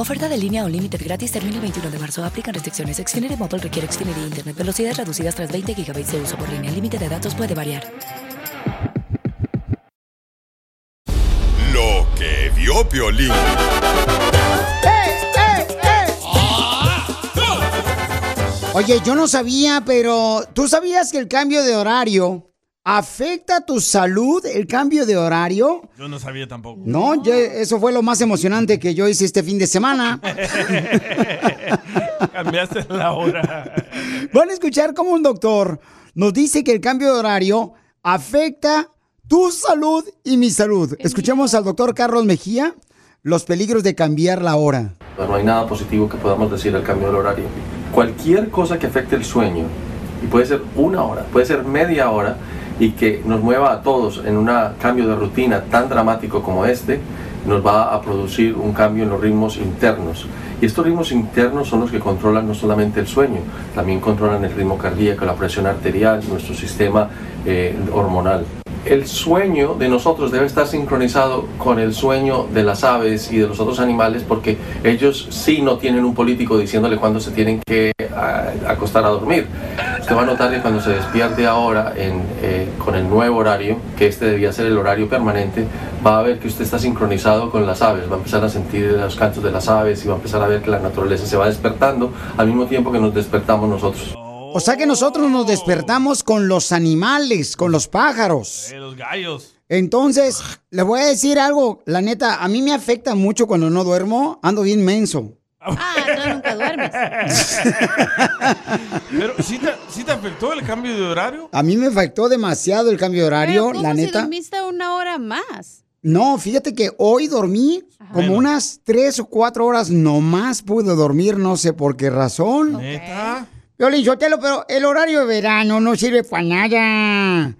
Oferta de línea o límite gratis termina el 21 de marzo. Aplican restricciones. Xfinity Mobile requiere Xfinity Internet. Velocidades reducidas tras 20 GB de uso por línea. El límite de datos puede variar. Lo que vio Piolín. Oye, yo no sabía, pero ¿tú sabías que el cambio de horario afecta tu salud, el cambio de horario? Yo no sabía tampoco. No, yo- eso fue lo más emocionante que yo hice este fin de semana. Cambiaste la hora. Van a escuchar cómo un doctor nos dice que el cambio de horario afecta tu salud y mi salud. Escuchemos al doctor Carlos Mejía los peligros de cambiar la hora. No hay nada positivo que podamos decir al cambio del horario. Cualquier cosa que afecte el sueño, y puede ser una hora, puede ser media hora, y que nos mueva a todos en un cambio de rutina tan dramático como este, nos va a producir un cambio en los ritmos internos. Y estos ritmos internos son los que controlan no solamente el sueño, también controlan el ritmo cardíaco, la presión arterial, nuestro sistema eh, hormonal. El sueño de nosotros debe estar sincronizado con el sueño de las aves y de los otros animales porque ellos sí no tienen un político diciéndole cuándo se tienen que ah, acostar a dormir. Usted va a notar que cuando se despierte ahora en, eh, con el nuevo horario, que este debía ser el horario permanente, va a ver que usted está sincronizado con las aves, va a empezar a sentir los cantos de las aves y va a empezar a ver que la naturaleza se va despertando al mismo tiempo que nos despertamos nosotros. O sea que nosotros nos despertamos con los animales, con los pájaros. Eh, los gallos. Entonces, le voy a decir algo, la neta, a mí me afecta mucho cuando no duermo, ando bien menso. Ah, no, nunca duermes. Pero ¿sí te, sí te afectó el cambio de horario? A mí me afectó demasiado el cambio de horario, Pero ¿cómo la si neta. dormiste una hora más? No, fíjate que hoy dormí como unas tres o cuatro horas nomás pude dormir, no sé por qué razón. ¿Neta? Violín Sotelo, pero el horario de verano no sirve para nada.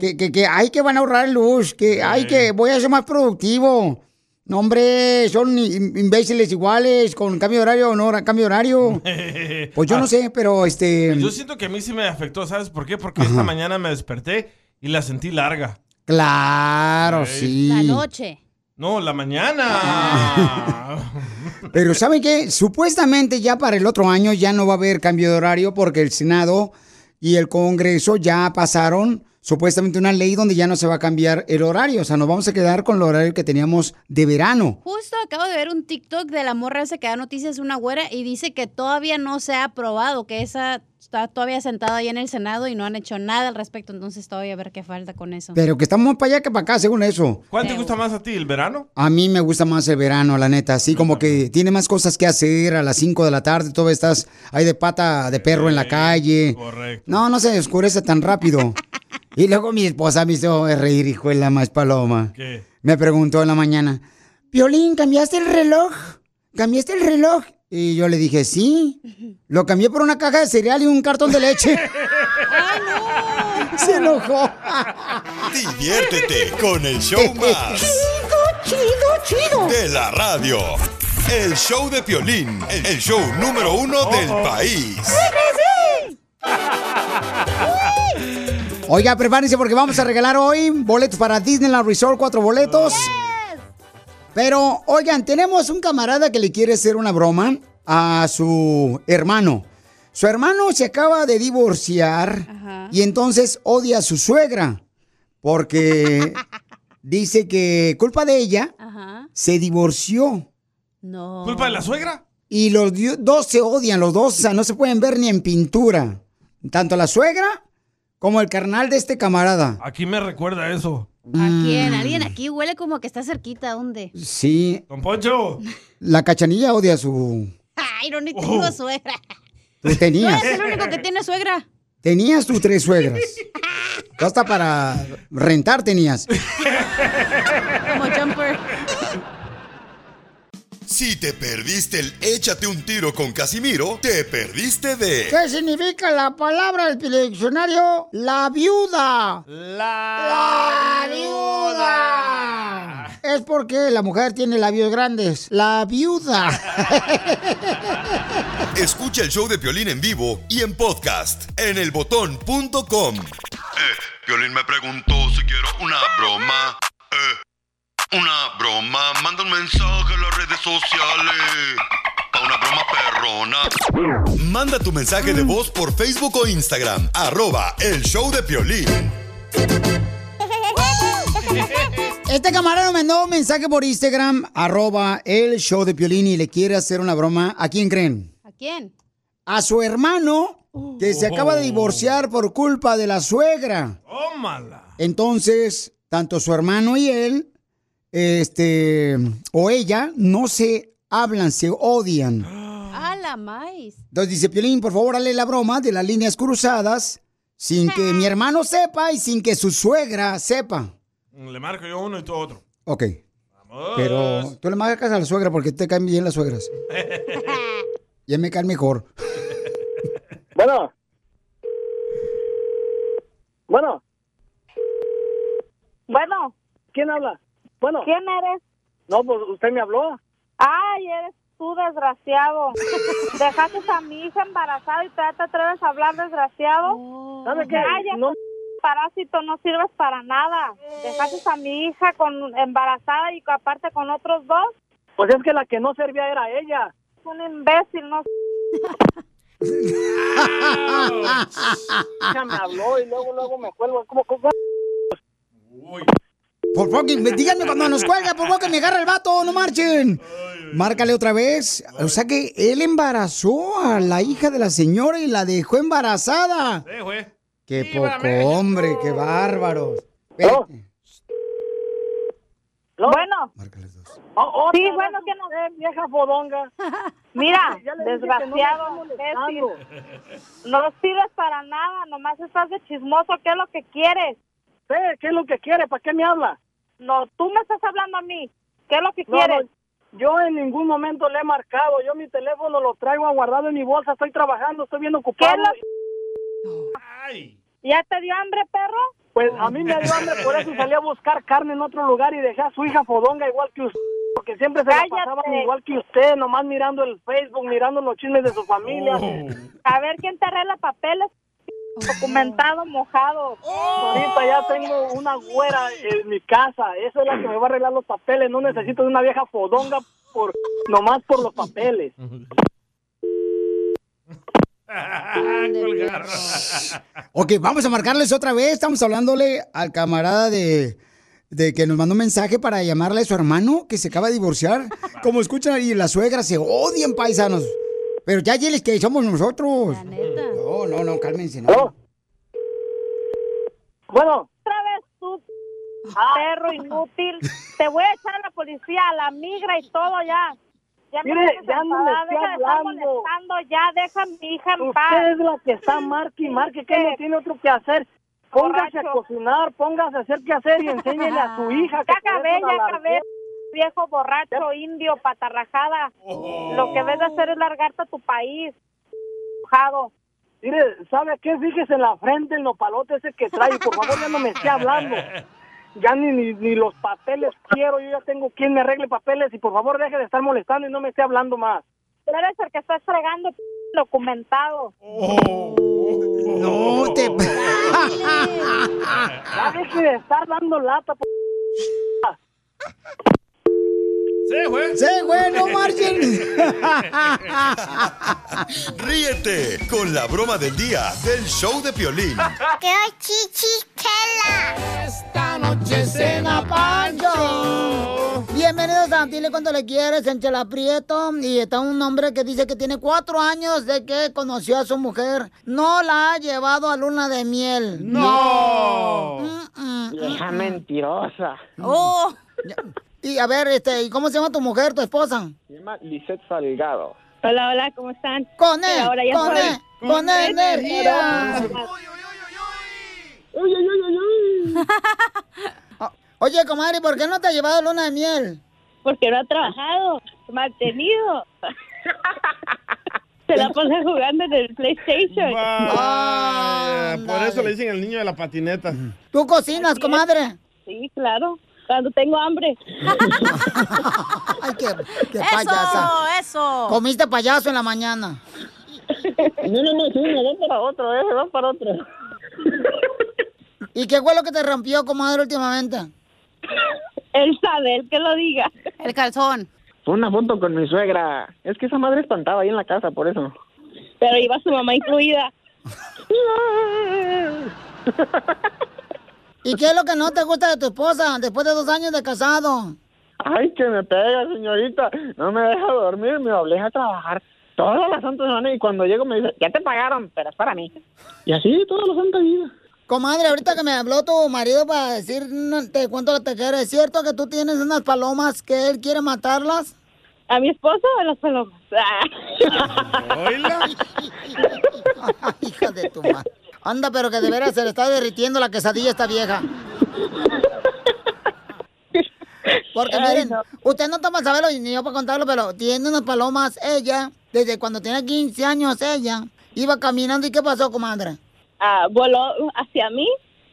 Que, que, que hay que van a ahorrar luz, que hay que, voy a ser más productivo. No, hombre, son im- imbéciles iguales, con cambio de horario o no cambio de horario. Pues yo no sé, pero este... Yo siento que a mí sí me afectó, ¿sabes por qué? Porque esta mañana me desperté y la sentí larga. Claro, sí. La noche. No, la mañana. Pero ¿saben qué? Supuestamente ya para el otro año ya no va a haber cambio de horario porque el Senado y el Congreso ya pasaron supuestamente una ley donde ya no se va a cambiar el horario. O sea, nos vamos a quedar con el horario que teníamos de verano. Justo acabo de ver un TikTok de la morra esa que da noticias una güera y dice que todavía no se ha aprobado, que esa está todavía sentada ahí en el Senado y no han hecho nada al respecto, entonces todavía a ver qué falta con eso. Pero que estamos más para allá que para acá, según eso. ¿Cuál te gusta más a ti, el verano? A mí me gusta más el verano, la neta. Así como que tiene más cosas que hacer a las 5 de la tarde. Todavía estás ahí de pata de perro en la calle. Correcto. No, no se oscurece tan rápido. y luego mi esposa me hizo reír, hijo de la más paloma. ¿Qué? Me preguntó en la mañana, Violín, ¿cambiaste el reloj? ¿Cambiaste el reloj? Y yo le dije, sí. Lo cambié por una caja de cereal y un cartón de leche. Se enojó. Diviértete con el show más. Chido, chido, chido. De la radio. El show de Piolín, el show número uno del país. Oiga, prepárense porque vamos a regalar hoy boletos para Disneyland Resort, cuatro boletos. Pero, oigan, tenemos un camarada que le quiere hacer una broma a su hermano. Su hermano se acaba de divorciar y entonces odia a su suegra porque dice que culpa de ella Ajá. se divorció. No. ¿Culpa de la suegra? Y los dos se odian, los dos, o sea, no se pueden ver ni en pintura. Tanto la suegra Como el carnal de este camarada. Aquí me recuerda eso. ¿A quién? Mm. Alguien aquí huele como que está cerquita. ¿Dónde? Sí. Don Poncho. La cachanilla odia a su. Ay, no, ni tengo Oh. suegra. Tú Tú tenías. eres el único que tiene suegra. Tenías tus tres suegras. Tú hasta para rentar tenías. Como jumper. Si te perdiste el échate un tiro con Casimiro, te perdiste de ¿Qué significa la palabra del diccionario? La viuda. La viuda. Es porque la mujer tiene labios grandes. La viuda. Escucha el show de Piolín en vivo y en podcast en elbotón.com. Eh, Piolín me preguntó si quiero una broma. Eh, una broma. Manda un mensaje a las redes sociales. Pa' una broma perrona. Manda tu mensaje de voz por Facebook o Instagram. Arroba el show de Piolín. Este camarada nos mandó un mensaje por Instagram, arroba el show de Piolín y le quiere hacer una broma. ¿A quién creen? ¿A quién? A su hermano que se acaba de divorciar por culpa de la suegra. Tómala. Entonces, tanto su hermano y él, este, o ella, no se hablan, se odian. A la maíz. Entonces dice, Piolín, por favor, dale la broma de las líneas cruzadas sin que mi hermano sepa y sin que su suegra sepa. Le marco yo uno y tú otro. Ok, Vamos. pero tú le marcas a la suegra porque te caen bien las suegras. Ya me caen mejor. Bueno. Bueno. Bueno, ¿Quién habla? Bueno. ¿quién eres? No, pues usted me habló. Ay, eres tú, desgraciado. Dejaste a mi hija embarazada y todavía te atreves a hablar, desgraciado. ¿Sabe qué? No- parásito, no sirves para nada. Dejaste a mi hija con embarazada y aparte con otros dos. Pues es que la que no servía era ella. Un imbécil, no me habló y luego, luego me cuelgo. ¿Cómo, cómo? Por favor, que- díganme cuando nos cuelga, por favor, que me agarra el vato, no marchen. Márcale otra vez. O sea que él embarazó a la hija de la señora y la dejó embarazada. Sí, güey. Qué poco hombre, qué bárbaros. ¿No? ¿No? Bueno, Márcale dos. O- otra Sí, bueno, que no- usted, vieja fodonga. mira, no desgraciado, molestando. No sirves para nada, nomás estás de chismoso. ¿Qué es lo que quieres? Sí, ¿Qué es lo que quiere? ¿Para qué me habla? No, tú me estás hablando a mí. ¿Qué es lo que No, quieres? no, yo en ningún momento le he marcado. Yo mi teléfono lo traigo guardado en mi bolsa. Estoy trabajando, estoy bien ¿Qué ocupado. es lo Ay. ¿Ya te dio hambre, perro? Pues a mí me dio hambre, por eso salí a buscar carne en otro lugar y dejé a su hija fodonga igual que usted. Porque siempre se la Cállate. pasaban igual que usted, nomás mirando el Facebook, mirando los chismes de su familia. Oh. A ver quién te arregla papeles. Documentado, mojado. Ahorita ya tengo una güera en mi casa. Esa es la que me va a arreglar los papeles. No necesito de una vieja fodonga por nomás por los papeles. Colgar. Ok, vamos a marcarles otra vez. Estamos hablándole al camarada de, de que nos mandó un mensaje para llamarle a su hermano que se acaba de divorciar. Como escuchan ahí, las suegras se odian, paisanos. Pero ya diles que somos nosotros. La neta. No, no, no, cálmense. No. Bueno, Otra vez tú, perro inútil. Te voy a echar a la policía, a la migra y todo ya. Ya me Mire, ya no enfadada. estoy Deja de estar hablando. molestando ya. Deja a mi hija en usted paz. es la que está marque y marque que no tiene otro que hacer. Póngase a cocinar, póngase a hacer qué hacer y enséñele a su hija que Ya acabé, ya acabé. Viejo borracho, indio, patarrajada. Lo que ves de hacer es largarte a tu país. Mojado. Mire, ¿sabe qué? Fíjese en la frente el nopalote ese que trae. Por favor, ya no me esté hablando. Ya ni, ni, ni los papeles quiero. Yo ya tengo quien me arregle papeles. Y por favor, deje de estar molestando y no me esté hablando más. Eres el que está fregando documentado. No te. Ya deje de estar dando lata. por- Sí, güey. Sí, güey, no marchen. Ríete con la broma del día del show de Piolín. Esta noche cena Pancho. Bienvenidos a Dile cuando le quieres, en Chela Prieto. Y está un hombre que dice que tiene cuatro años de que conoció a su mujer. No la ha llevado a luna de miel. ¡No! Vieja mentirosa. Oh. Y a ver, este, ¿y cómo se llama tu mujer, tu esposa? Se llama Lisette Salgado. Hola, hola, ¿cómo están? Con él, ahora ya con soy- él, con él, energía. Uy, uy, uy, uy, uy. Oye, comadre, ¿por qué no te ha llevado luna de miel? Porque no ha trabajado, mantenido. Se la pasa jugando en el PlayStation. Vaya, por eso le dicen el niño de la patineta. ¿Tú cocinas, comadre? Sí, claro. Cuando tengo hambre. Ay, qué, qué Eso, payasa. eso. Comiste payaso en la mañana. No, no, no, sí, me van para otro, eh, me van para otro. ¿Y qué fue lo que te rompió, comadre, últimamente? Él sabe, él que lo diga. El calzón. Fue una foto con mi suegra. Es que esa madre espantaba ahí en la casa, por eso. Pero iba su mamá incluida. ¿Y qué es lo que no te gusta de tu esposa después de dos años de casado? Ay, que me pega, señorita. No me deja dormir, me obliga a trabajar toda la santa semana y cuando llego me dice, ya te pagaron, pero es para mí. Y así toda la santa vida. Comadre, ahorita que me habló tu marido para decir no, te cuento que te quiere, ¿es cierto que tú tienes unas palomas que él quiere matarlas? ¿A mi esposo o a las palomas? Hija de tu madre. Anda, pero que de veras se le está derritiendo la quesadilla a esta vieja. Porque miren, no. usted no toma saberlo ni yo para contarlo, pero tiene unas palomas ella, desde cuando tenía 15 años ella, iba caminando y ¿qué pasó, comadre? Ah, voló hacia mí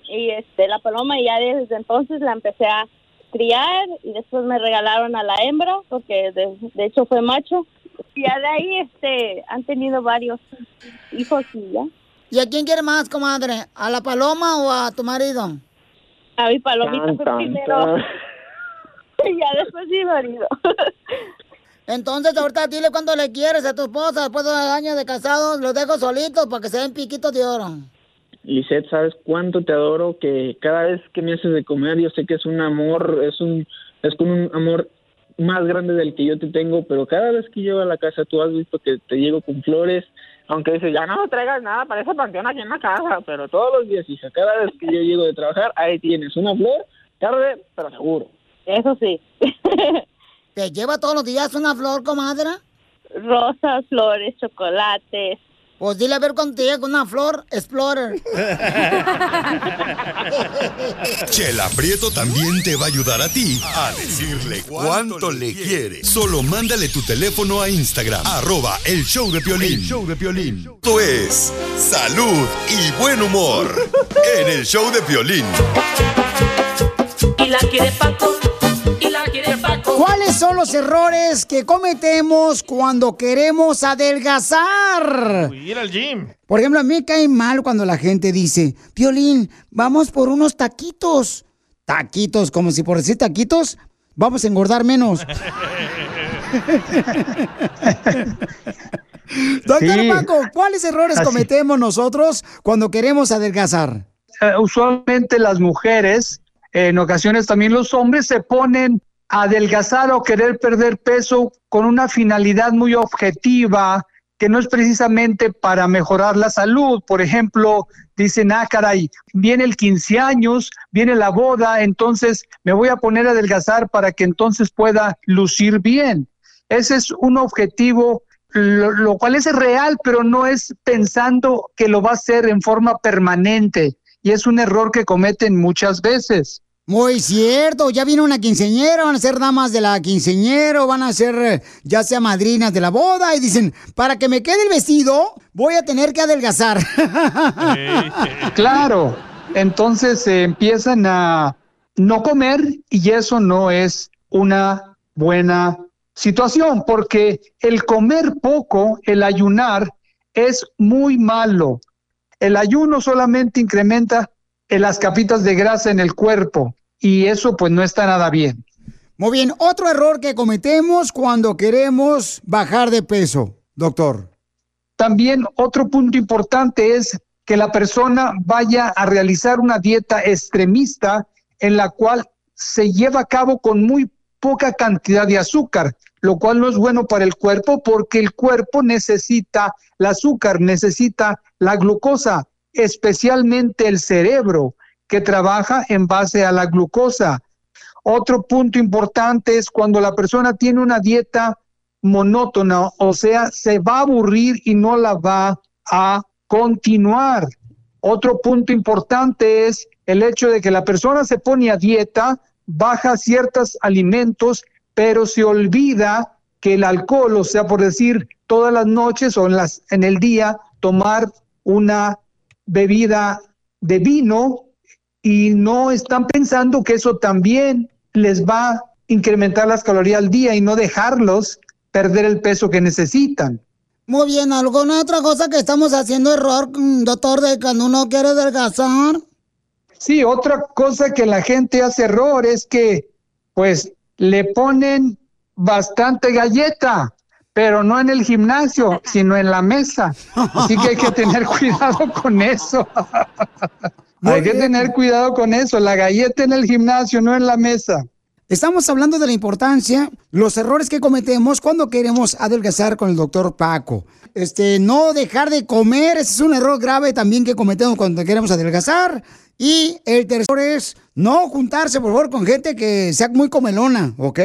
y este la paloma y ya desde entonces la empecé a criar y después me regalaron a la hembra porque de, de hecho fue macho y ya de ahí este han tenido varios hijos y ya ¿Y a quién quiere más, comadre? ¿A la paloma o a tu marido? a mi palomita Tan, fue tan, primero tan. y ya después mi marido Entonces, ahorita dile cuánto le quieres a tu esposa después de dos años de casados. Los dejo solitos para que se den piquitos de oro. Lisette, ¿sabes cuánto te adoro? Que cada vez que me haces de comer, yo sé que es un amor, es un, es con un amor más grande del que yo te tengo, pero cada vez que llego a la casa, tú has visto que te llego con flores, aunque dices, ya no me traigas nada para ese panteón aquí en la casa, pero todos los días, hija, cada vez que yo llego de trabajar, ahí tienes una flor, tarde, pero seguro. eso sí ¿Te lleva todos los días una flor, comadre? rosas flores chocolates Pues dile a ver cuándo te llega una flor Explorer. Chela Prieto también te va a ayudar a ti a decirle cuánto le quiere. Solo mándale tu teléfono a Instagram, arroba el show de Piolín. El show de Piolín. Esto es salud y buen humor en el show de Piolín. Y la quiere Paco, ¿Cuáles son los errores que cometemos cuando queremos adelgazar? Uy, Ir al gym. Por ejemplo, a mí me cae mal cuando la gente dice, Piolín, vamos por unos taquitos. Taquitos, como si por decir taquitos, vamos a engordar menos. Doctor Sí. Paco, ¿cuáles errores Así. cometemos nosotros cuando queremos adelgazar? Eh, usualmente las mujeres, en ocasiones también los hombres, se ponen adelgazar o querer perder peso con una finalidad muy objetiva que no es precisamente para mejorar la salud. Por ejemplo, dicen, ah, caray, viene el 15 años, viene la boda, entonces me voy a poner a adelgazar para que entonces pueda lucir bien. Ese es un objetivo, lo, lo cual es real, pero no es pensando que lo va a hacer en forma permanente. Y es un error que cometen muchas veces. Muy cierto, ya viene una quinceñera, van a ser damas de la quinceñera, o van a ser eh, ya sea madrinas de la boda y dicen, para que me quede el vestido, voy a tener que adelgazar. Claro, entonces eh, empiezan a no comer y eso no es una buena situación, porque el comer poco, el ayunar, es muy malo. El ayuno solamente incrementa eh, las capitas de grasa en el cuerpo y eso pues no está nada bien. Muy bien, otro error que cometemos cuando queremos bajar de peso, doctor. También otro punto importante es que la persona vaya a realizar una dieta extremista en la cual se lleva a cabo con muy poca cantidad de azúcar, lo cual no es bueno para el cuerpo porque el cuerpo necesita el azúcar, necesita la glucosa, especialmente el cerebro que trabaja en base a la glucosa. Otro punto importante es cuando la persona tiene una dieta monótona, o sea, se va a aburrir y no la va a continuar. Otro punto importante es el hecho de que la persona se pone a dieta, baja ciertos alimentos, pero se olvida que el alcohol, o sea, por decir, todas las noches o en, las, en el día, tomar una bebida de vino y no están pensando que eso también les va a incrementar las calorías al día y no dejarlos perder el peso que necesitan. Muy bien, ¿alguna otra cosa que estamos haciendo error, mm, doctor, de cuando uno quiere adelgazar? Sí, otra cosa que la gente hace error es que pues le ponen bastante galleta, pero no en el gimnasio, sino en la mesa. Así que hay que tener cuidado con eso. hay que tener cuidado con eso, la galleta en el gimnasio, no en la mesa. Estamos hablando de la importancia, los errores que cometemos cuando queremos adelgazar con el doctor Paco. Este, no dejar de comer, ese es un error grave también que cometemos cuando queremos adelgazar. Y el tercero es no juntarse, por favor, con gente que sea muy comelona, ¿ok?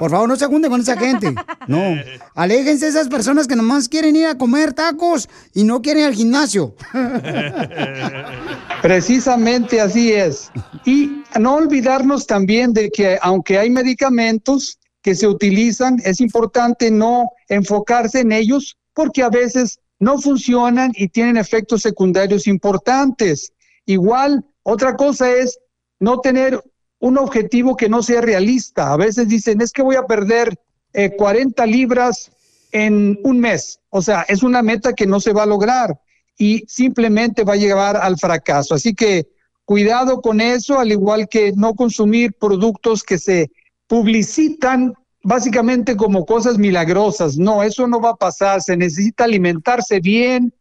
Por favor, no se junten con esa gente. No. Aléjense de esas personas que nomás quieren ir a comer tacos y no quieren ir al gimnasio. Precisamente así es. Y no olvidarnos también de que aunque hay medicamentos que se utilizan, es importante no enfocarse en ellos porque a veces no funcionan y tienen efectos secundarios importantes. Igual, otra cosa es no tener un objetivo que no sea realista. A veces dicen, es que voy a perder eh, 40 libras en un mes. O sea, es una meta que no se va a lograr y simplemente va a llevar al fracaso. Así que cuidado con eso, al igual que no consumir productos que se publicitan básicamente como cosas milagrosas. No, eso no va a pasar. Se necesita alimentarse bien,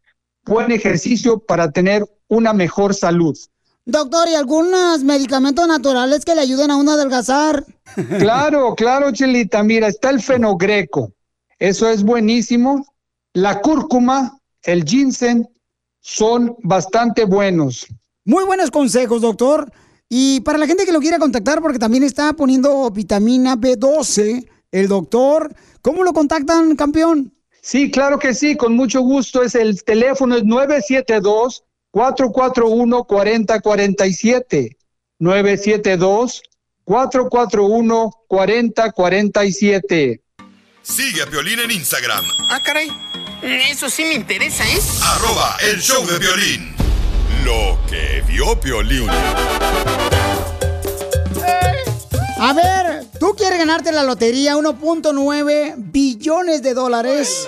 buen ejercicio para tener una mejor salud. Doctor, ¿y algunos medicamentos naturales que le ayuden a uno a adelgazar? Claro, claro, Chelita. Mira, está el fenogreco. Eso es buenísimo. La cúrcuma, el ginseng, son bastante buenos. Muy buenos consejos, doctor. Y para la gente que lo quiera contactar, porque también está poniendo vitamina B12, el doctor, ¿cómo lo contactan, campeón? Sí, claro que sí, con mucho gusto. Es el teléfono es 972 441 4047 972 441 4047 Sigue a Piolín en Instagram, Ah, caray. Eso sí me interesa, ¿eh? arroba el show de violín. Lo que vio Piolín. A ver, ¿tú quieres ganarte la lotería 1.9 billones de dólares?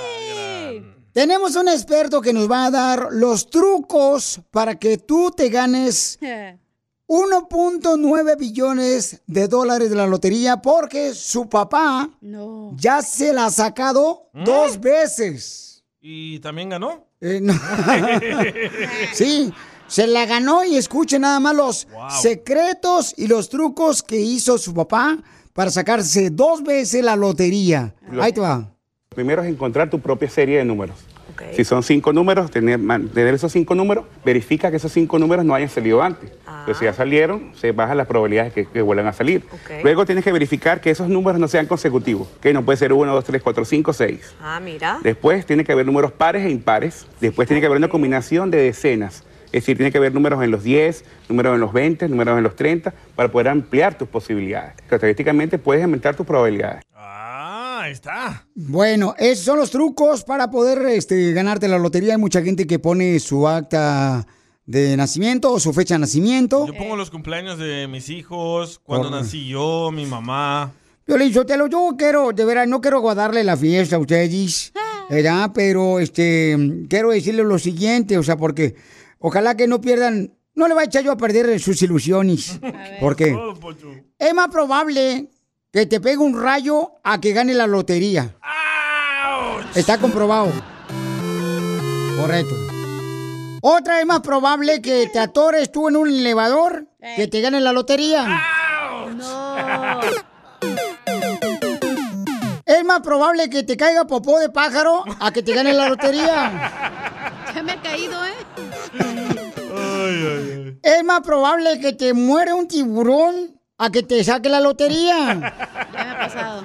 Tenemos un experto que nos va a dar los trucos para que tú te ganes 1.9 billones de dólares de la lotería porque su papá No. ya se la ha sacado dos veces. ¿Y también ganó? Eh, no. sí, se la ganó y escuche nada más los secretos y los trucos que hizo su papá para sacarse dos veces la lotería. Ahí te va. Primero es encontrar tu propia serie de números. Si son cinco números, tener, esos cinco números, verifica que esos cinco números no hayan salido antes. Pero si ya salieron, se bajan las probabilidades que, que vuelvan a salir. Luego tienes que verificar que esos números no sean consecutivos, que no puede ser 1, 2, 3, 4, 5, 6. Ah, mira. Después tiene que haber números pares e impares. Después tiene que haber una combinación de decenas. Es decir, tiene que haber números en los 10, números en los 20, números en los 30, para poder ampliar tus posibilidades. Estadísticamente puedes aumentar tus probabilidades. Ah, ahí está. Bueno, esos son los trucos para poder este, ganarte la lotería. Hay mucha gente que pone su acta de nacimiento o su fecha de nacimiento. Yo pongo los cumpleaños de mis hijos, cuando Por- nací yo, mi mamá. Yo le digo, te lo yo quiero, de verdad, no quiero guardarle la fiesta a ustedes, ¿verdad? Pero este, quiero decirle lo siguiente, o sea, porque ojalá que no pierdan, no le va a echar yo a perder sus ilusiones. Porque es más probable que te pegue un rayo a que gane la lotería. Está comprobado. Correcto. Otra es más probable que te atores tú en un elevador que te gane la lotería. más probable que te caiga popó de pájaro a que te gane la lotería. Ya me ha caído, ¿eh? Es más probable que te muera un tiburón a que te saque la lotería. Ya me ha pasado.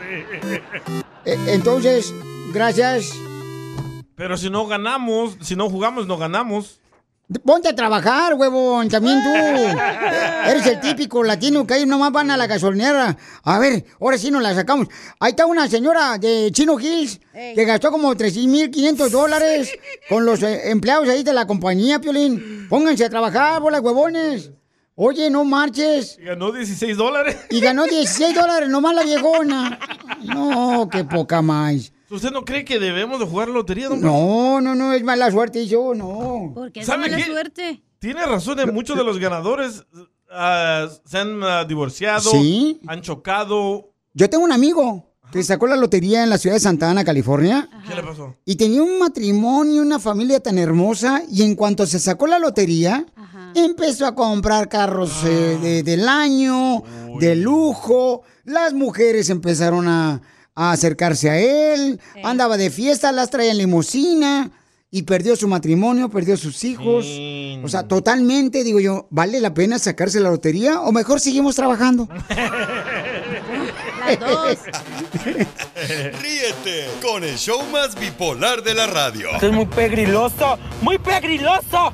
E- Entonces, gracias. Pero si no ganamos, si no jugamos, no ganamos. Ponte a trabajar, huevón, también tú. Eres el típico latino que ahí nomás van a la gasolinera. A ver, ahora sí nos la sacamos. Ahí está una señora de Chino Hills que gastó como 3.500 dólares con los eh, empleados ahí de la compañía, Piolín. Pónganse a trabajar, bola huevones. Oye, no marches. Y ganó 16 dólares. Y ganó 16 dólares nomás la viejona. No, qué poca más. ¿Usted no cree que debemos de jugar lotería, don No, no, no, es mala suerte yo, no. ¿Por qué es ¿Sabe mala qué? suerte? Tiene razón, eh, muchos de los ganadores ah, se han ah, divorciado, Sí. han chocado. Yo tengo un amigo que sacó la lotería en la ciudad de Santa Ana, California. ¿Qué le pasó? Y tenía un matrimonio, una familia tan hermosa. Y en cuanto se sacó la lotería, empezó a comprar carros eh, de- del año, de lujo. Las mujeres empezaron a, a acercarse a él. Andaba de fiesta, las traía en limusina. Y perdió su matrimonio, perdió sus hijos. O sea, totalmente, digo yo, ¿vale la pena sacarse la lotería? O mejor seguimos trabajando. Las dos. Ríete con el show más bipolar de la radio. Esto es muy pegriloso, muy pegriloso.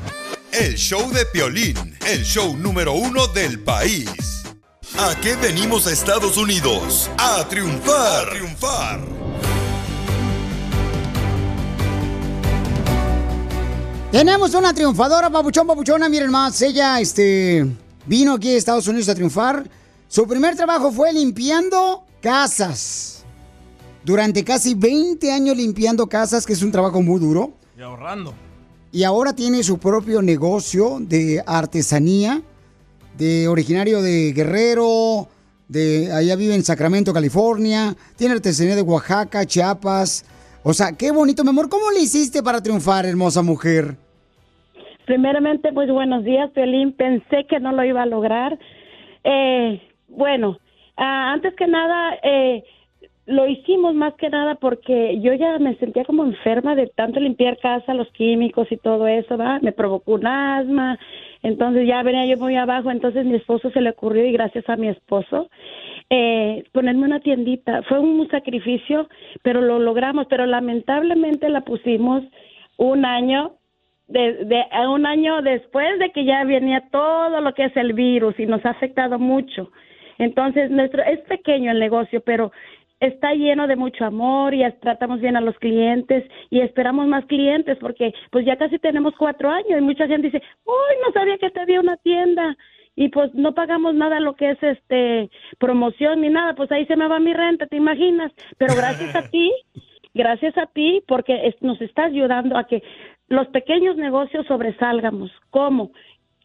El show de Piolín, el show número uno del país. ¿A qué venimos a Estados Unidos? A triunfar. A triunfar. Tenemos una triunfadora, papuchón, papuchona, miren más, ella, este, vino aquí a Estados Unidos a triunfar. Su primer trabajo fue limpiando casas. Durante casi 20 años limpiando casas, que es un trabajo muy duro. Y ahorrando. Y ahora tiene su propio negocio de artesanía, de originario de Guerrero, de allá vive en Sacramento, California. Tiene artesanía de Oaxaca, Chiapas. O sea, qué bonito, mi amor. ¿Cómo le hiciste para triunfar, hermosa mujer? Primeramente, pues buenos días, Piolín. Pensé que no lo iba a lograr. Eh, bueno, ah, antes que nada, eh, lo hicimos más que nada porque yo ya me sentía como enferma de tanto limpiar casa, los químicos y todo eso, ¿va? Me provocó un asma, entonces ya venía yo muy abajo, entonces mi esposo se le ocurrió y gracias a mi esposo eh, ponerme una tiendita. Fue un sacrificio, pero lo logramos, pero lamentablemente la pusimos un año de, de- un año después de que ya venía todo lo que es el virus y nos ha afectado mucho. Entonces, nuestro es pequeño el negocio, pero está lleno de mucho amor y tratamos bien a los clientes y esperamos más clientes porque pues ya casi tenemos cuatro años y mucha gente dice, uy, no sabía que te había una tienda y pues no pagamos nada lo que es este promoción ni nada, pues ahí se me va mi renta, ¿te imaginas? Pero gracias a ti gracias a ti porque es- nos está ayudando a que los pequeños negocios sobresalgamos. ¿Cómo?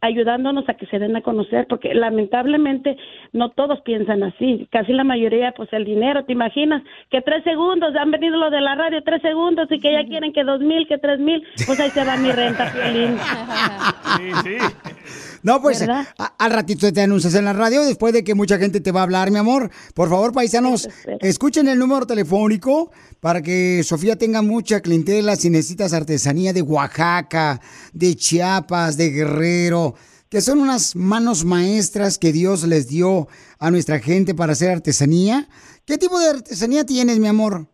Ayudándonos a que se den a conocer, porque lamentablemente no todos piensan así, casi la mayoría, pues el dinero, ¿te imaginas? Que tres segundos, han venido los de la radio, tres segundos, y que ya quieren que dos mil, que tres mil, pues ahí se va mi renta, Piolín. No, pues al ratito te anuncias en la radio después de que mucha gente te va a hablar, mi amor. Por favor, paisanos, escuchen el número telefónico para que Sofía tenga mucha clientela si necesitas artesanía de Oaxaca, de Chiapas, de Guerrero, que son unas manos maestras que Dios les dio a nuestra gente para hacer artesanía. ¿Qué tipo de artesanía tienes, mi amor?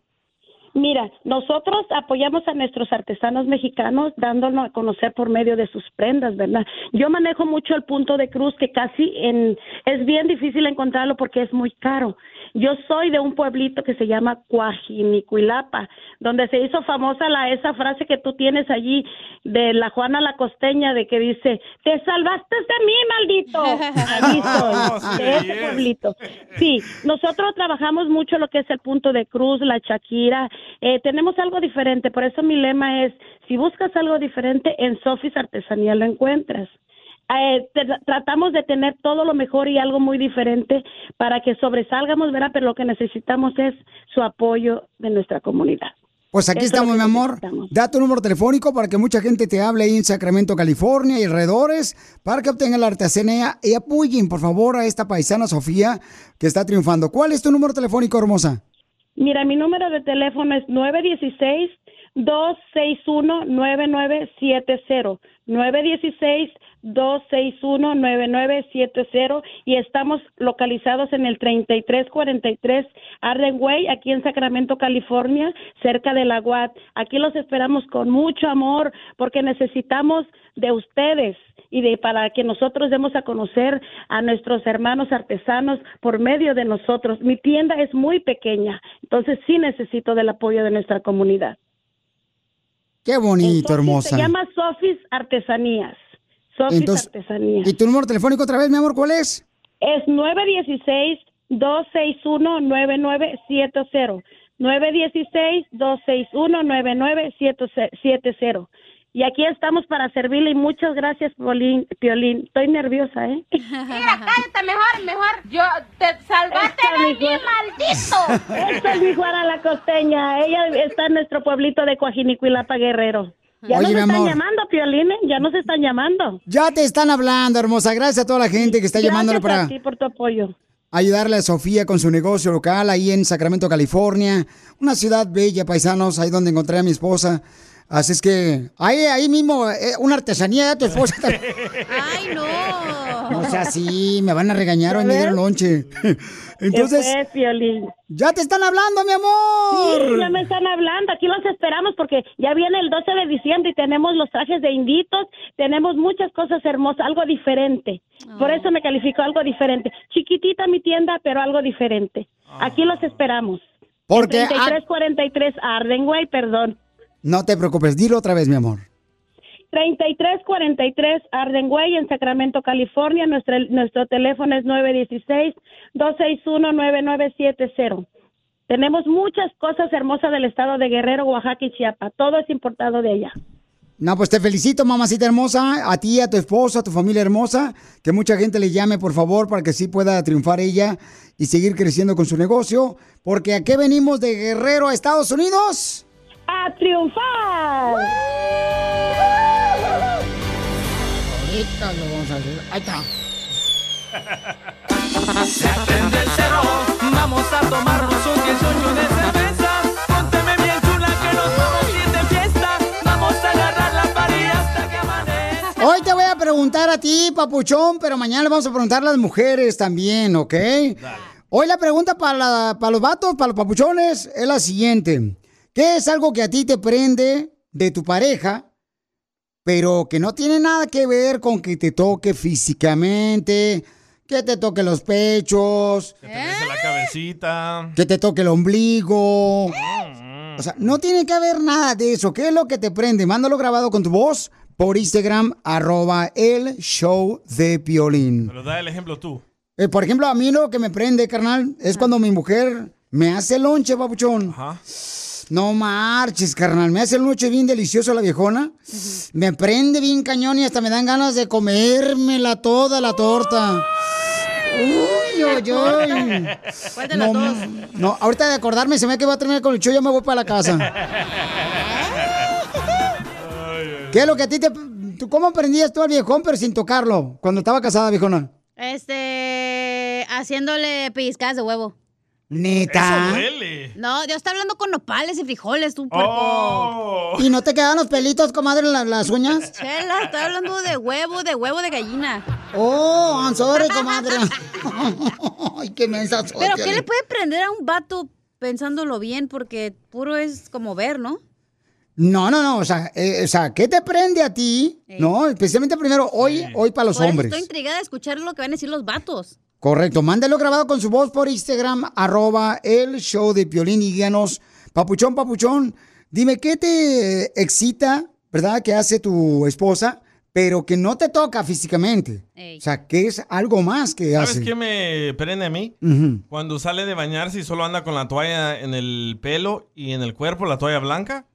Mira, nosotros apoyamos a nuestros artesanos mexicanos dándonos a conocer por medio de sus prendas, ¿verdad? Yo manejo mucho el punto de cruz que casi en, es bien difícil encontrarlo porque es muy caro. Yo soy de un pueblito que se llama Cuajinicuilapa, donde se hizo famosa la esa frase que tú tienes allí de la Juana la Costeña de que dice, "Te salvaste de mí, maldito." Allí soy, de ese pueblito. Sí, nosotros trabajamos mucho lo que es el punto de cruz, la Shakira. Eh, tenemos algo diferente, por eso mi lema es, si buscas algo diferente, en Sofis Artesanía lo encuentras. Eh, te- tratamos de tener todo lo mejor y algo muy diferente para que sobresalgamos, ¿verdad? Pero lo que necesitamos es su apoyo de nuestra comunidad. Pues aquí Eso estamos, mi amor. Da tu número telefónico para que mucha gente te hable ahí en Sacramento, California y alrededores, para que obtengan la artesanía y apoyen, por favor, a esta paisana Sofía que está triunfando. ¿Cuál es tu número telefónico, hermosa? Mira, mi número de teléfono es 916-261-9970. 916-261-9970 y estamos localizados en el 3343 Arden Way, aquí en Sacramento, California, cerca de la UAT. Aquí los esperamos con mucho amor porque necesitamos de ustedes y de para que nosotros demos a conocer a nuestros hermanos artesanos por medio de nosotros. Mi tienda es muy pequeña, entonces sí necesito del apoyo de nuestra comunidad. Qué bonito, hermosa. Se llama Sofis Artesanías. Sofis Entonces, Artesanías. ¿Y tu número telefónico otra vez, mi amor, cuál es? Es 916-261-9970. 916-261-9970. Y aquí estamos para servirle y muchas gracias, Piolín. Piolín. Estoy nerviosa, ¿eh? Mira, cállate mejor, mejor. Yo te salvaste de mi mí, Juan- maldito. Esta es mi Juana la costeña. Ella está en nuestro pueblito de Coajinicuilapa, Guerrero. Ya Oye, nos están amor. llamando, Piolín, ¿eh? Ya nos están llamando. Ya te están hablando, hermosa. Gracias a toda la gente que está llamándole Gracias para a ti por tu apoyo. ayudarle a Sofía con su negocio local ahí en Sacramento, California. Una ciudad bella, paisanos, ahí donde encontré a mi esposa. Así es que ahí, ahí mismo, eh, una artesanía de tu esposa. Ay, no. No sea así, me van a regañar hoy me ¿Ya dieron lonche. Entonces, ya te están hablando, mi amor. Sí, ya me están hablando. Aquí los esperamos porque ya viene el 12 de diciembre y tenemos los trajes de inditos, tenemos muchas cosas hermosas, algo diferente. Por eso me calificó algo diferente. Chiquitita mi tienda, pero algo diferente. Aquí los esperamos. Porque, En ah- 3343 Ardenway, perdón. No te preocupes, dilo otra vez, mi amor. 3343 Ardenway en Sacramento, California. Nuestro, nuestro teléfono es 916-261-9970. Tenemos muchas cosas hermosas del estado de Guerrero, Oaxaca y Chiapas. Todo es importado de allá. No, pues te felicito, mamacita hermosa, a ti, a tu esposo, a tu familia hermosa, que mucha gente le llame, por favor, para que sí pueda triunfar ella y seguir creciendo con su negocio, porque aquí venimos de Guerrero a Estados Unidos. ¡A triunfar! Ahorita lo vamos a hacer. Ahí está. Se prende el cerro, vamos a tomarnos un 18 de cerveza. Pónteme bien chula que nos vamos a ir de fiesta. Vamos a agarrar la pared hasta que amanezca. Hoy te voy a preguntar a ti, papuchón, pero mañana le vamos a preguntar a las mujeres también, ¿ok? Hoy la pregunta para, la- para los vatos, para los papuchones, es la siguiente. ¿Qué es algo que a ti te prende de tu pareja, pero que no tiene nada que ver con que te toque físicamente, que te toque los pechos, Que te bese la cabecita. que te toque el ombligo? O sea, no tiene que haber nada de eso. ¿Qué es lo que te prende? Mándalo grabado con tu voz por Instagram, arroba el show de Piolín. Pero da el ejemplo tú. Eh, por ejemplo, a mí lo que me prende, carnal, es cuando mi mujer me hace lonche, papuchón. Ajá. No marches, carnal. Me hace el lonche bien delicioso la viejona. Me prende bien cañón y hasta me dan ganas de comérmela toda la torta. Uy, uy, uy. ¿Cuál de las No, dos? no, ahorita de acordarme, se me que va a terminar con el show, ya me voy para la casa. ¿Qué es lo que a ti te... tú- ¿Cómo aprendías tú al viejón pero sin tocarlo? Cuando estaba casada, viejona. Este, haciéndole pellizcadas de huevo. Neta. No, Dios está hablando con nopales y frijoles, tú puerco. Oh. ¿Y no te quedan los pelitos, comadre, en la- las uñas? Chela, estoy hablando de huevo, de huevo de gallina. Oh, I'm sorry, comadre. Ay, qué mensa soy, Pero ¿qué le puede prender a un vato pensándolo bien? Porque puro es como ver, ¿no? No, no, no, o sea, eh, o sea, ¿qué te prende a ti? No, especialmente primero hoy, hoy para los Por eso hombres. estoy intrigada de escuchar lo que van a decir los vatos. Correcto, mándalo grabado con su voz por Instagram, arroba el show de Piolín y díganos, papuchón, papuchón, dime qué te excita, ¿verdad? Que hace tu esposa, pero que no te toca físicamente. O sea, que es algo más que ¿Sabes hace. qué me prende a mí? Cuando sale de bañarse y solo anda con la toalla en el pelo y en el cuerpo, la toalla blanca.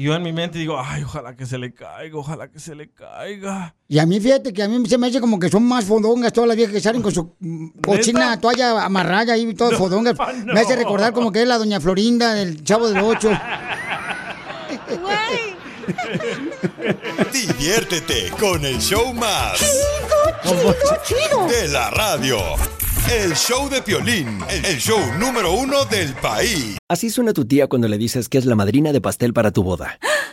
Y yo en mi mente digo, ay, ojalá que se le caiga, ojalá que se le caiga. Y a mí, fíjate que a mí se me hace como que son más fodongas todas las viejas que salen con su cochina toalla amarrada todas fodongas. no. Me hace recordar como que es la doña Florinda del Chavo del Ocho. Diviértete con el show más. Chido, chido, chido. De la radio. El show de Piolín, el show número uno del país. Así suena tu tía cuando le dices que es la madrina de pastel para tu boda.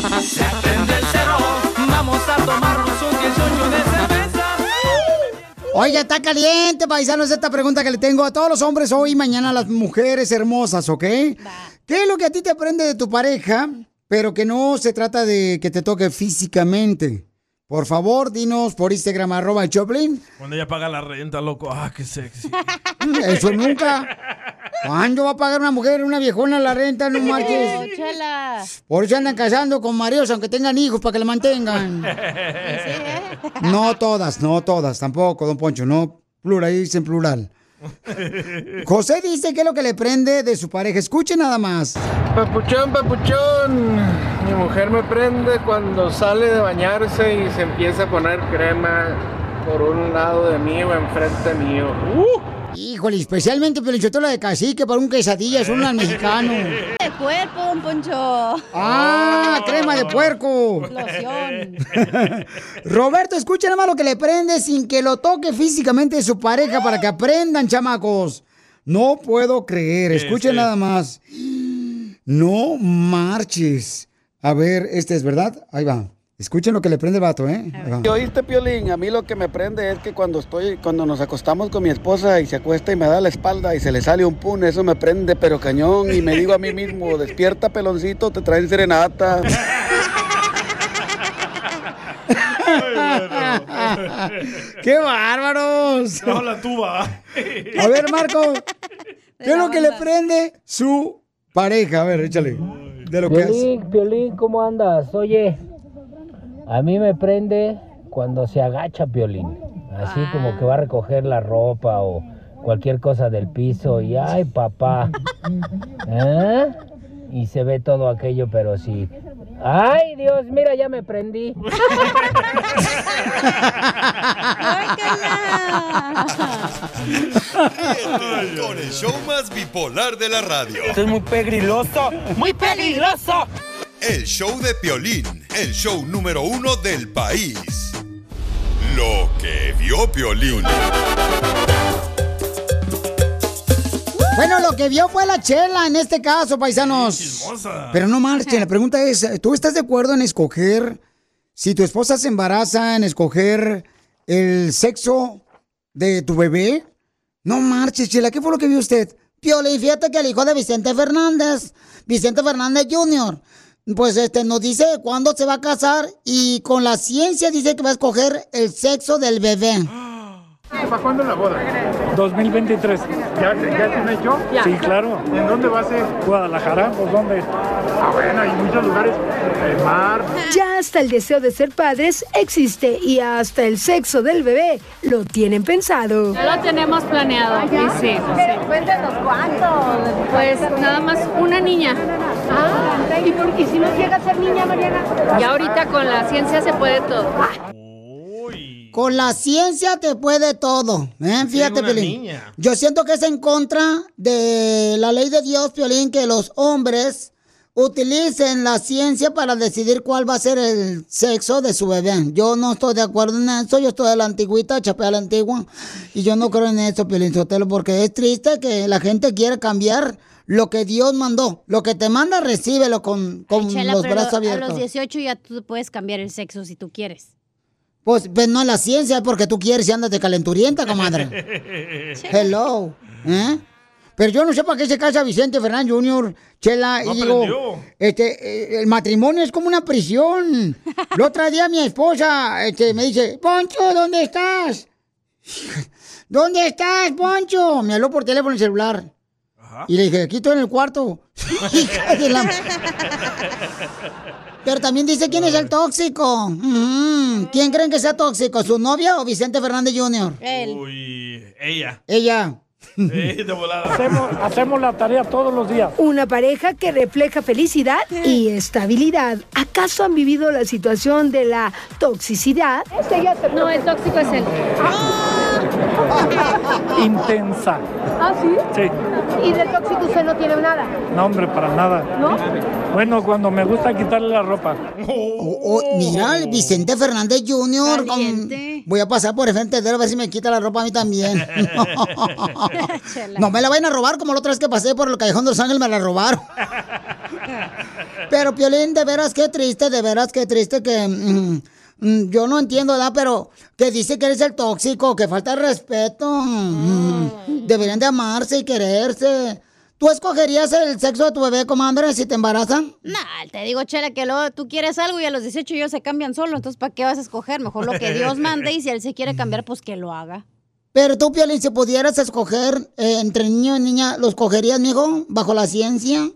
Se prende el cerro, vamos a tomarnos un 18 de cerveza. Oiga, está caliente, paisanos, esta pregunta que le tengo a todos los hombres hoy y mañana a las mujeres hermosas, ¿ok? ¿Qué es lo que a ti te aprende de tu pareja, pero que no se trata de que te toque físicamente? Por favor, dinos por Instagram, arroba Choplin. Cuando ella paga la renta, loco. Ah, qué sexy. Eso nunca. ¿Cuándo va a pagar una mujer, una viejona la renta? No marches. Oh, chela. Por eso andan casando con maridos, aunque tengan hijos, para que la mantengan. No todas, no todas, tampoco, don Poncho, no plural, dicen plural. José dice que es lo que le prende de su pareja. Escuche nada más. Papuchón, papuchón. Mi mujer me prende cuando sale de bañarse y se empieza a poner crema por un lado de mí o enfrente mío. ¡Uh! Híjole, especialmente pelichotola de cacique para un quesadilla, son al mexicano. De cuerpo, don Poncho. ¡Ah! ¡Crema de puerco! Loción. Roberto, escucha nada más lo que le prende sin que lo toque físicamente su pareja para que aprendan, chamacos. No puedo creer. Escuchen nada más. No marches. A ver, este es verdad. Ahí va. Escuchen lo que le prende el vato, ¿eh? ¿Y oíste, Piolín? A mí lo que me prende es que cuando estoy, cuando nos acostamos con mi esposa y se acuesta y me da la espalda y se le sale un pun, eso me prende pero cañón y me digo a mí mismo, despierta peloncito, te traen serenata. ¡Qué bárbaros! No, la tuba. A ver, Marco, ¿qué es lo que le prende su pareja? A ver, échale. De lo que hace. Piolín, Piolín, ¿cómo andas? Oye, a mí me prende cuando se agacha Piolín. Así como que va a recoger la ropa o cualquier cosa del piso y ¡ay, papá! ¿Eh? Y se ve todo aquello, pero sí. ¡Ay, Dios! Mira, ya me prendí. Ríete con el show más bipolar de la radio. Esto es muy pegriloso, muy peligroso. El show de Piolín, el show número uno del país. Lo que vio Piolín. Bueno, lo que vio fue la chela en este caso, paisanos. Pero no marchen, la pregunta es, ¿tú estás de acuerdo en escoger, si tu esposa se embaraza, en escoger el sexo de tu bebé? No marches, chela, ¿qué fue lo que vio usted? Piolín, fíjate que el hijo de Vicente Fernández, Vicente Fernández Jr., pues este nos dice cuándo se va a casar y con la ciencia dice que va a escoger el sexo del bebé. ¿Para cuándo la boda? 2023. ¿Ya, ya tiene hecho? Sí, claro. ¿En dónde va a ser? Guadalajara, ¿pues dónde? Ah, bueno, hay muchos lugares. El mar. Ya hasta el deseo de ser padres existe y hasta el sexo del bebé lo tienen pensado. Ya lo tenemos planeado. Sí, sí. Cuéntanos cuánto. Pues nada más una niña. Ah, ¿y, por, ¿y si no llega a ser niña, Mariana? Y ahorita con la ciencia se puede todo. Con la ciencia te puede todo. ¿eh? Fíjate, Piolín. niña. Yo siento que es en contra de la ley de Dios, Piolín, que los hombres utilicen la ciencia para decidir cuál va a ser el sexo de su bebé. Yo no estoy de acuerdo en eso. Yo estoy de la antigüita, chapé a la antigua. Y yo no creo en eso, Piolín Sotelo, porque es triste que la gente quiera cambiar lo que Dios mandó. Lo que te manda, recíbelo con, con Chela, los pero brazos a abiertos. los 18 ya tú puedes cambiar el sexo si tú quieres. Pues, pues no la ciencia, porque tú quieres y andas de calenturienta, comadre. Hello. ¿Eh? Pero yo no sé para qué se casa Vicente Fernández Jr., Chela, No y digo, este, eh, el matrimonio es como una prisión. El otro día mi esposa este, me dice, Poncho, ¿dónde estás? ¿Dónde estás, Poncho? Me habló por teléfono celular. Y le dije, aquí estoy en el cuarto. Pero también dice quién es el tóxico. Ujú. ¿Quién creen que sea tóxico? ¿Su novia o Vicente Fernández Jr.? Uy, ella. Ella. Eh, de volada. Hacemos, hacemos la tarea todos los días. Una pareja que refleja felicidad y estabilidad. ¿Acaso han vivido la situación de la toxicidad? No, el tóxico es él. Intensa. ¿Ah, sí? Sí. ¿Y del tóxico usted no tiene nada? No, hombre, para nada. ¿No? Bueno, cuando me gusta quitarle la ropa. Oh, mira, el Vicente Fernández Jr. con- Voy a pasar por el frente de él a ver si me quita la ropa a mí también. no me la vayan a robar como la otra vez que pasé por el Callejón de los Ángeles me la robaron. Pero Piolín, de veras qué triste, de veras qué triste que mm, mm, yo no entiendo, ¿verdad? Pero que dice que eres el tóxico, que falta de respeto. Mm, Deberían de amarse y quererse. ¿Tú escogerías el sexo de tu bebé, comadre, si te embarazan? Nah, te digo, Chela, que luego tú quieres algo y a los 18 ellos se cambian solo, entonces ¿para qué vas a escoger? Mejor lo que Dios mande y si él se quiere cambiar, pues que lo haga. Pero tú, Piolín, si pudieras escoger eh, entre niño y niña, ¿lo escogerías, mijo, bajo la ciencia?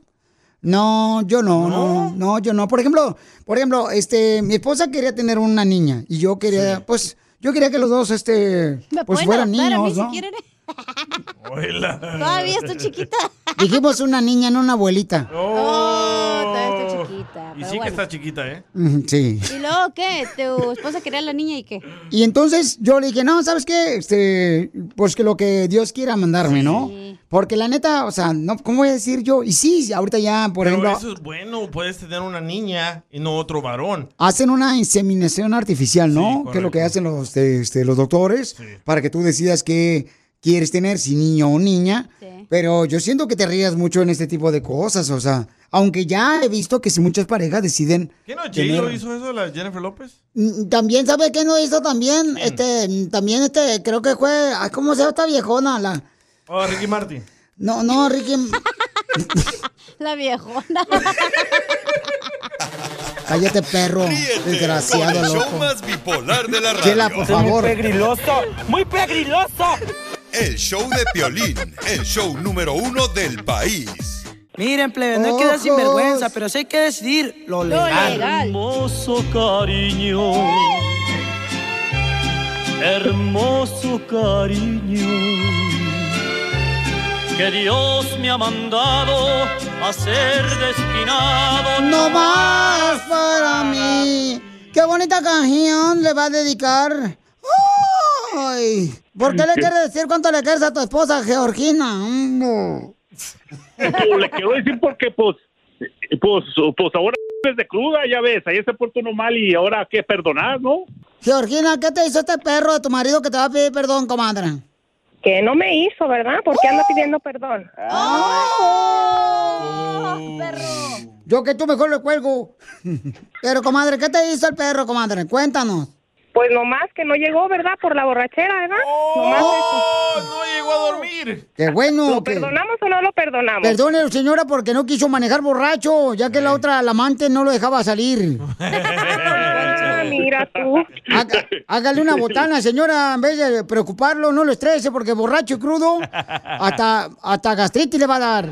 No, yo no, no, no, yo no. Por ejemplo, por ejemplo, este, mi esposa quería tener una niña y yo quería, pues, yo quería que los dos, este, ¿Me pues fueran niños, ¿no? Oíla. Todavía está chiquita. Dijimos una niña, no una abuelita. Oh, todavía está chiquita. Y pero sí que está chiquita, ¿eh? Sí. ¿Y luego qué? ¿Tu esposa quería a la niña y qué? Y entonces yo le dije, no, ¿sabes qué? Este, pues que lo que Dios quiera mandarme, ¿no? Porque la neta, o sea, no, ¿cómo voy a decir yo? Y sí, ahorita ya, por Pero ejemplo, eso es bueno, puedes tener una niña y no otro varón. hacen una inseminación artificial, ¿no? que es lo que hacen los, este, los doctores para que tú decidas qué quieres tener, si niño o niña. Pero yo siento que te rías mucho en este tipo de cosas, o sea, aunque ya he visto que si muchas parejas deciden... ¿Qué no? ¿J tener- lo hizo eso, la Jennifer López? Mm, También, ¿sabe qué no hizo también? Este, mm, también este, creo que fue, ay, ¿cómo se llama esta viejona? La, Oh, Ricky Martin. no, no, Ricky, La viejona. cállate perro, desgraciado Con el show loco. más bipolar de la radio. Chela, por favor. ¡Muy pegriloso! El show de Piolín, el show número uno del país. Miren, plebe, no hay que dar sinvergüenza, pero sí hay que decidir lo legal. Hermoso cariño, hermoso cariño, que Dios me ha mandado a ser destinado. No más para mí. Qué bonita canción le va a dedicar. Ay, ¿por qué le quieres decir cuánto le quieres a tu esposa, Georgina? Le quiero decir porque pues pues pues ahora desde cruda ya ves ahí se portó uno mal y ahora qué perdonar no Georgina, ¿qué te hizo este perro de tu marido que te va a pedir perdón, comadre? Que no me hizo, ¿verdad? ¿Por qué anda pidiendo perdón? Yo que tú mejor le cuelgo. Pero, comadre, ¿qué te hizo el perro, comadre? Cuéntanos. Pues nomás que no llegó, ¿verdad? Por la borrachera, ¿verdad? Nomás eso. No llegó a dormir. Qué bueno. ¿Lo que- perdonamos o no lo perdonamos? Perdone, señora, porque no quiso manejar borracho, ya que la otra, la amante, no lo dejaba salir. Ah, mira tú. Haga- hágale una botana, señora, en vez de preocuparlo, no lo estrese, porque borracho y crudo, hasta, hasta gastritis le va a dar.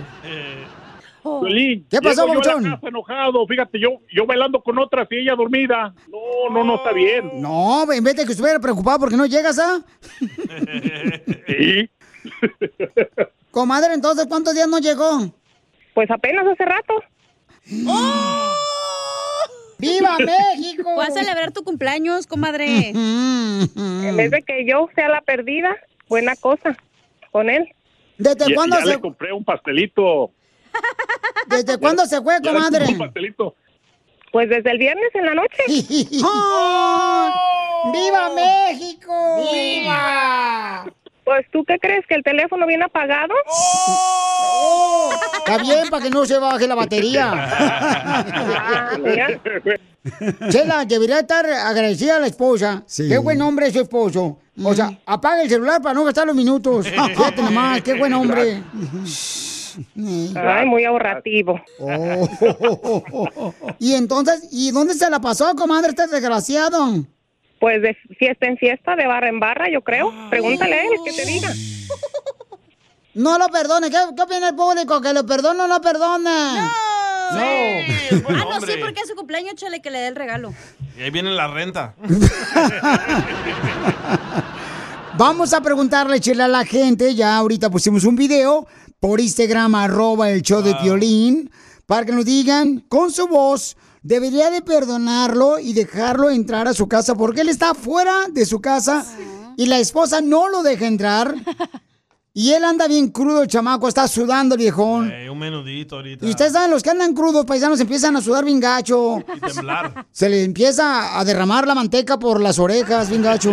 ¿Qué pasó, casa enojado fíjate yo yo bailando con otras y ella dormida no no no está bien No, en vez de que estuviera preocupado porque no llegas, ¿ah? sí Comadre, entonces, ¿cuántos días no llegó? Pues apenas hace rato. ¡Viva México! Vas a celebrar tu cumpleaños, comadre. En vez de que yo sea la perdida, buena cosa con él. ¿Desde Ya- cuándo ya se, le compré un pastelito. ¿Desde cuándo se fue, comadre? Pues desde el viernes en la noche. ¡Oh! ¡Viva México! ¡Viva! Pues tú qué crees que el teléfono viene apagado? ¡Oh! Está bien, para que no se baje la batería. Ah, mira. Chela, debería estar agradecida a la esposa. Qué buen hombre es su esposo. O sea, apaga el celular para no gastar los minutos. Fíjate nomás, qué buen hombre. Ay, muy ahorrativo. Oh. Y entonces, ¿y dónde se la pasó, comadre, este desgraciado? Pues de fiesta en fiesta, de barra en barra, yo creo. Pregúntale a él que te diga. No lo perdone. ¿Qué, qué opina el público? ¿Que lo perdone o no perdone? No. ah, no, sí, porque es su cumpleaños, chale, que le dé el regalo. Y ahí viene la renta. Vamos a preguntarle, Chela, a la gente. Ya ahorita pusimos un video por Instagram, arroba el show de Piolín, para que nos digan con su voz, debería de perdonarlo y dejarlo entrar a su casa porque él está fuera de su casa y la esposa no lo deja entrar. Y él anda bien crudo, el chamaco, está sudando el viejón. Un menudito ahorita. Y ustedes saben, los que andan crudos, paisanos, empiezan a sudar bien gacho. Y temblar. Se le empieza a derramar la manteca por las orejas, bien gacho.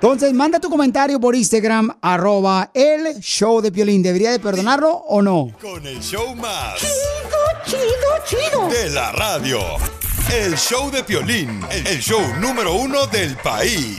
Entonces, manda tu comentario por Instagram, arroba el show de Piolín. ¿Debería de perdonarlo o no? Con el show más. Chido, chido, De la radio. El show de Piolín. El show número uno del país.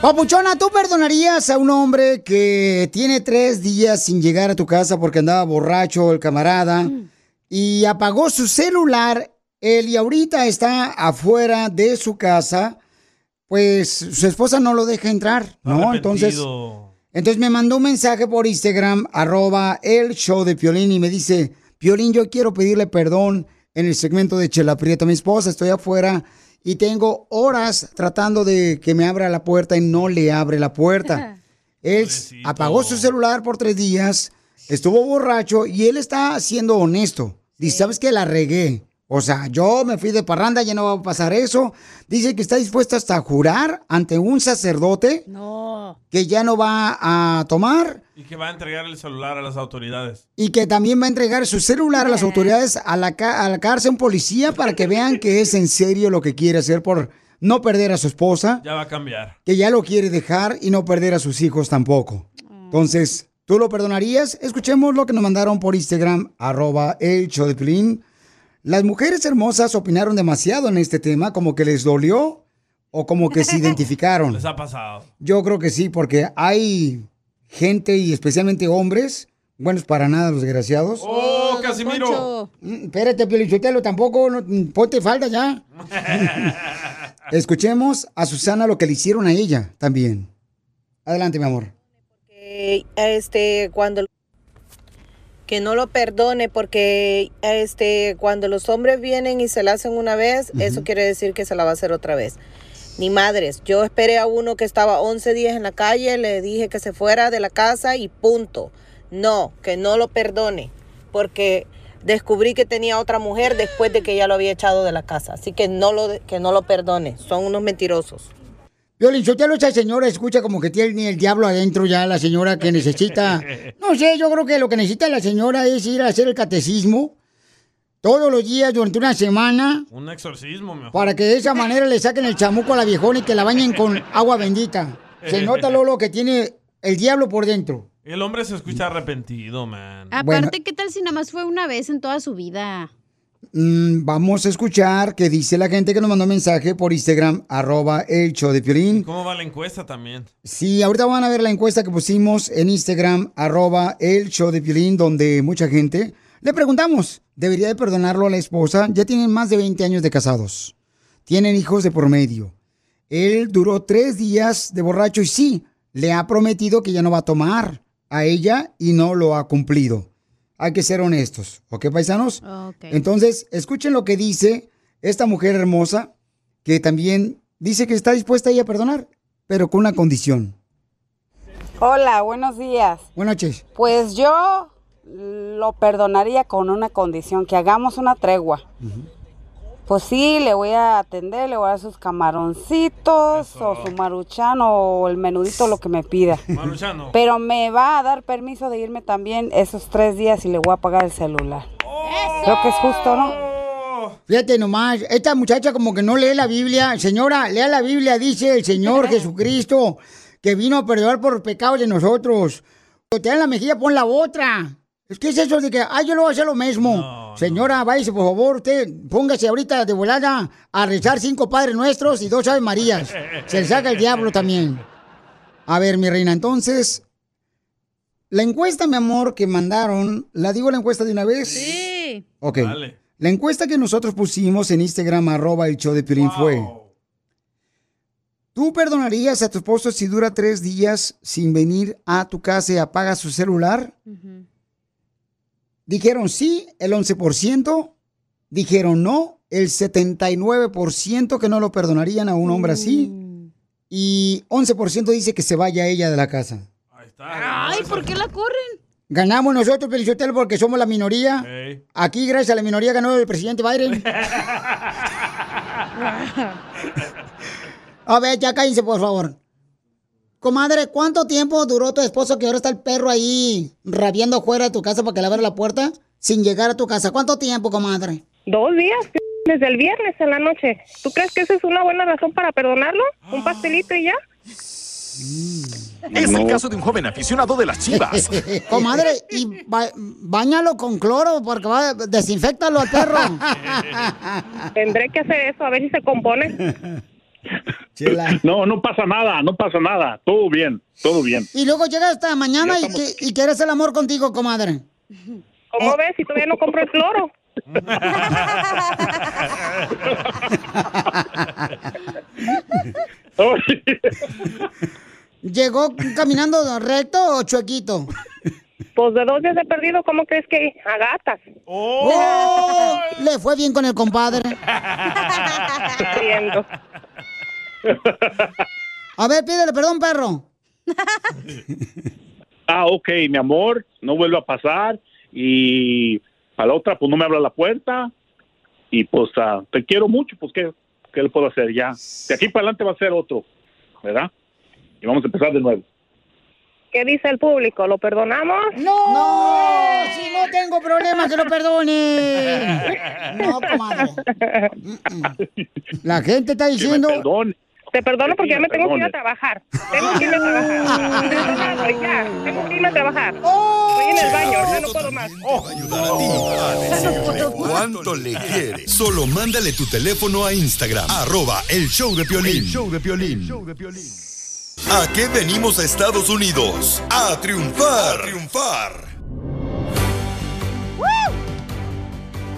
Papuchona, ¿tú perdonarías a un hombre que tiene tres días sin llegar a tu casa porque andaba borracho el camarada y apagó su celular? Él y ahorita está afuera de su casa, pues su esposa no lo deja entrar, ¿no? Entonces, entonces me mandó un mensaje por Instagram, arroba el show de Piolín, y me dice, Piolín, yo quiero pedirle perdón en el segmento de Chela Prieto. Mi esposa, estoy afuera y tengo horas tratando de que me abra la puerta y no le abre la puerta. Él apagó su celular por tres días, estuvo borracho y él está siendo honesto. Dice, ¿sabes qué? La regué. O sea, yo me fui de parranda, ya no va a pasar eso. Dice que está dispuesto hasta a jurar ante un sacerdote No. que ya no va a tomar Y que va a entregar el celular a las autoridades. y que también va a entregar su celular a las autoridades, a la, a la cárcel, un policía, para que vean que es en serio lo que quiere hacer por no perder a su esposa, Ya va a cambiar. que ya lo quiere dejar y no perder a sus hijos tampoco. Entonces, ¿tú lo perdonarías? Escuchemos lo que nos mandaron por Instagram, arroba el show de. Las mujeres hermosas opinaron demasiado en este tema, como que les dolió o como que se identificaron. Les ha pasado. Yo creo que sí, porque hay gente y especialmente hombres, buenos para nada los desgraciados. ¡Oh, Casimiro! Mm, Espérate, Piolichotelo, tampoco, no, ponte falda ya. Escuchemos a Susana lo que le hicieron a ella también. Adelante, mi amor. Eh, este cuando que no lo perdone porque este cuando los hombres vienen y se la hacen una vez, eso quiere decir que se la va a hacer otra vez. Ni madres, yo esperé a uno que estaba 11 días en la calle, le dije que se fuera de la casa y punto. No, que no lo perdone, porque descubrí que tenía otra mujer después de que ya lo había echado de la casa. Así que no lo, que no lo perdone. Son unos mentirosos. Violín, Sotelo, esa señora escucha como que tiene el diablo adentro ya, la señora que necesita. No sé, yo creo que lo que necesita la señora es ir a hacer el catecismo todos los días durante una semana Un exorcismo, mejor. para que de esa manera le saquen el chamuco a la viejona y que la bañen con agua bendita. Se nota, Lolo, que tiene el diablo por dentro. El hombre se escucha arrepentido, man. Aparte, ¿qué tal si nada más fue una vez en toda su vida? Mm, vamos a escuchar qué dice la gente que nos mandó mensaje por Instagram, arroba el show de Piolín. ¿Cómo va la encuesta también? Sí, ahorita van a ver la encuesta que pusimos en Instagram, arroba el show de Piolín, donde mucha gente le preguntamos, ¿debería de perdonarlo a la esposa? Ya tienen más de 20 años de casados. Tienen hijos de por medio. Él duró tres días de borracho y sí, le ha prometido que ya no va a tomar a ella y no lo ha cumplido. Hay que ser honestos, ¿ok, paisanos? Entonces, escuchen lo que dice esta mujer hermosa, que también dice que está dispuesta ella a perdonar, pero con una condición. Hola, buenos días. Buenas noches. Pues yo lo perdonaría con una condición, que hagamos una tregua. Pues sí, le voy a atender, le voy a dar sus camaroncitos o su maruchan o el menudito, lo que me pida. Maruchano. Pero me va a dar permiso de irme también esos tres días y le voy a pagar el celular. Creo que es justo, ¿no? Fíjate nomás, esta muchacha como que no lee la Biblia. Señora, lea la Biblia, dice el Señor Jesucristo, que vino a perdonar por los pecados de nosotros. Cuando te dan la mejilla, pon la otra. Es que es eso de que, ay, yo lo voy a hacer lo mismo. Señora, váyase, por favor, usted póngase ahorita de volada a rezar cinco Padres Nuestros y dos Ave Marías. Se le saca el diablo también. A ver, mi reina, entonces, la encuesta, mi amor, que mandaron, ¿la digo la encuesta de una vez? Sí. Ok. La encuesta que nosotros pusimos en Instagram, arroba el show de Piolín fue... ¿Tú perdonarías a tu esposo si dura tres días sin venir a tu casa y apaga su celular? Dijeron sí, el 11%. Dijeron no, el 79% que no lo perdonarían a un hombre así. Y 11% dice que se vaya ella de la casa. Ay, ¿por qué la corren? Ganamos nosotros, Pelichotelo, porque somos la minoría. Aquí, gracias a la minoría, ganó el presidente Biden. A ver, ya cállense, por favor. Comadre, ¿cuánto tiempo duró tu esposo que ahora está el perro ahí rabiando fuera de tu casa para que le abra la puerta sin llegar a tu casa? ¿Cuánto tiempo, comadre? Dos días, desde el viernes en la noche. ¿Tú crees que esa es una buena razón para perdonarlo? ¿Un pastelito y ya? Es el caso de un joven aficionado de las chivas. comadre, y ba- bañalo con cloro porque va, desinfectalo al perro. Tendré que hacer eso, a ver si se compone. No, no pasa nada, no pasa nada. Todo bien, todo bien. Y luego llega esta mañana y, que, y quieres el amor contigo, comadre. ¿Cómo ves si todavía no compro el cloro? ¿Llegó caminando recto o chuequito? Pues de dos días he perdido, ¿cómo crees que a gatas? ¡Oh! Le fue bien con el compadre. A ver, pídele perdón, perro. Ah, ok, mi amor, no vuelve a pasar. Y a la otra, pues no me abra la puerta. Y pues ah, te quiero mucho, pues ¿qué, ¿qué le puedo hacer ya? De aquí para adelante va a ser otro, ¿verdad? Y vamos a empezar de nuevo. ¿Qué dice el público? ¿Lo perdonamos? ¡No! ¡No! Si no tengo problema, que lo perdone. No, comadre. La gente está diciendo... Te perdono porque ya me tengo que ir a trabajar. Tengo que irme a trabajar. Ya. Tengo que irme a trabajar. Estoy en el baño, ya no puedo más. Cuánto le quieres. Solo mándale tu teléfono a Instagram, arroba el show de Piolín. show de Piolín. ¿A qué venimos a Estados Unidos? A triunfar. A triunfar.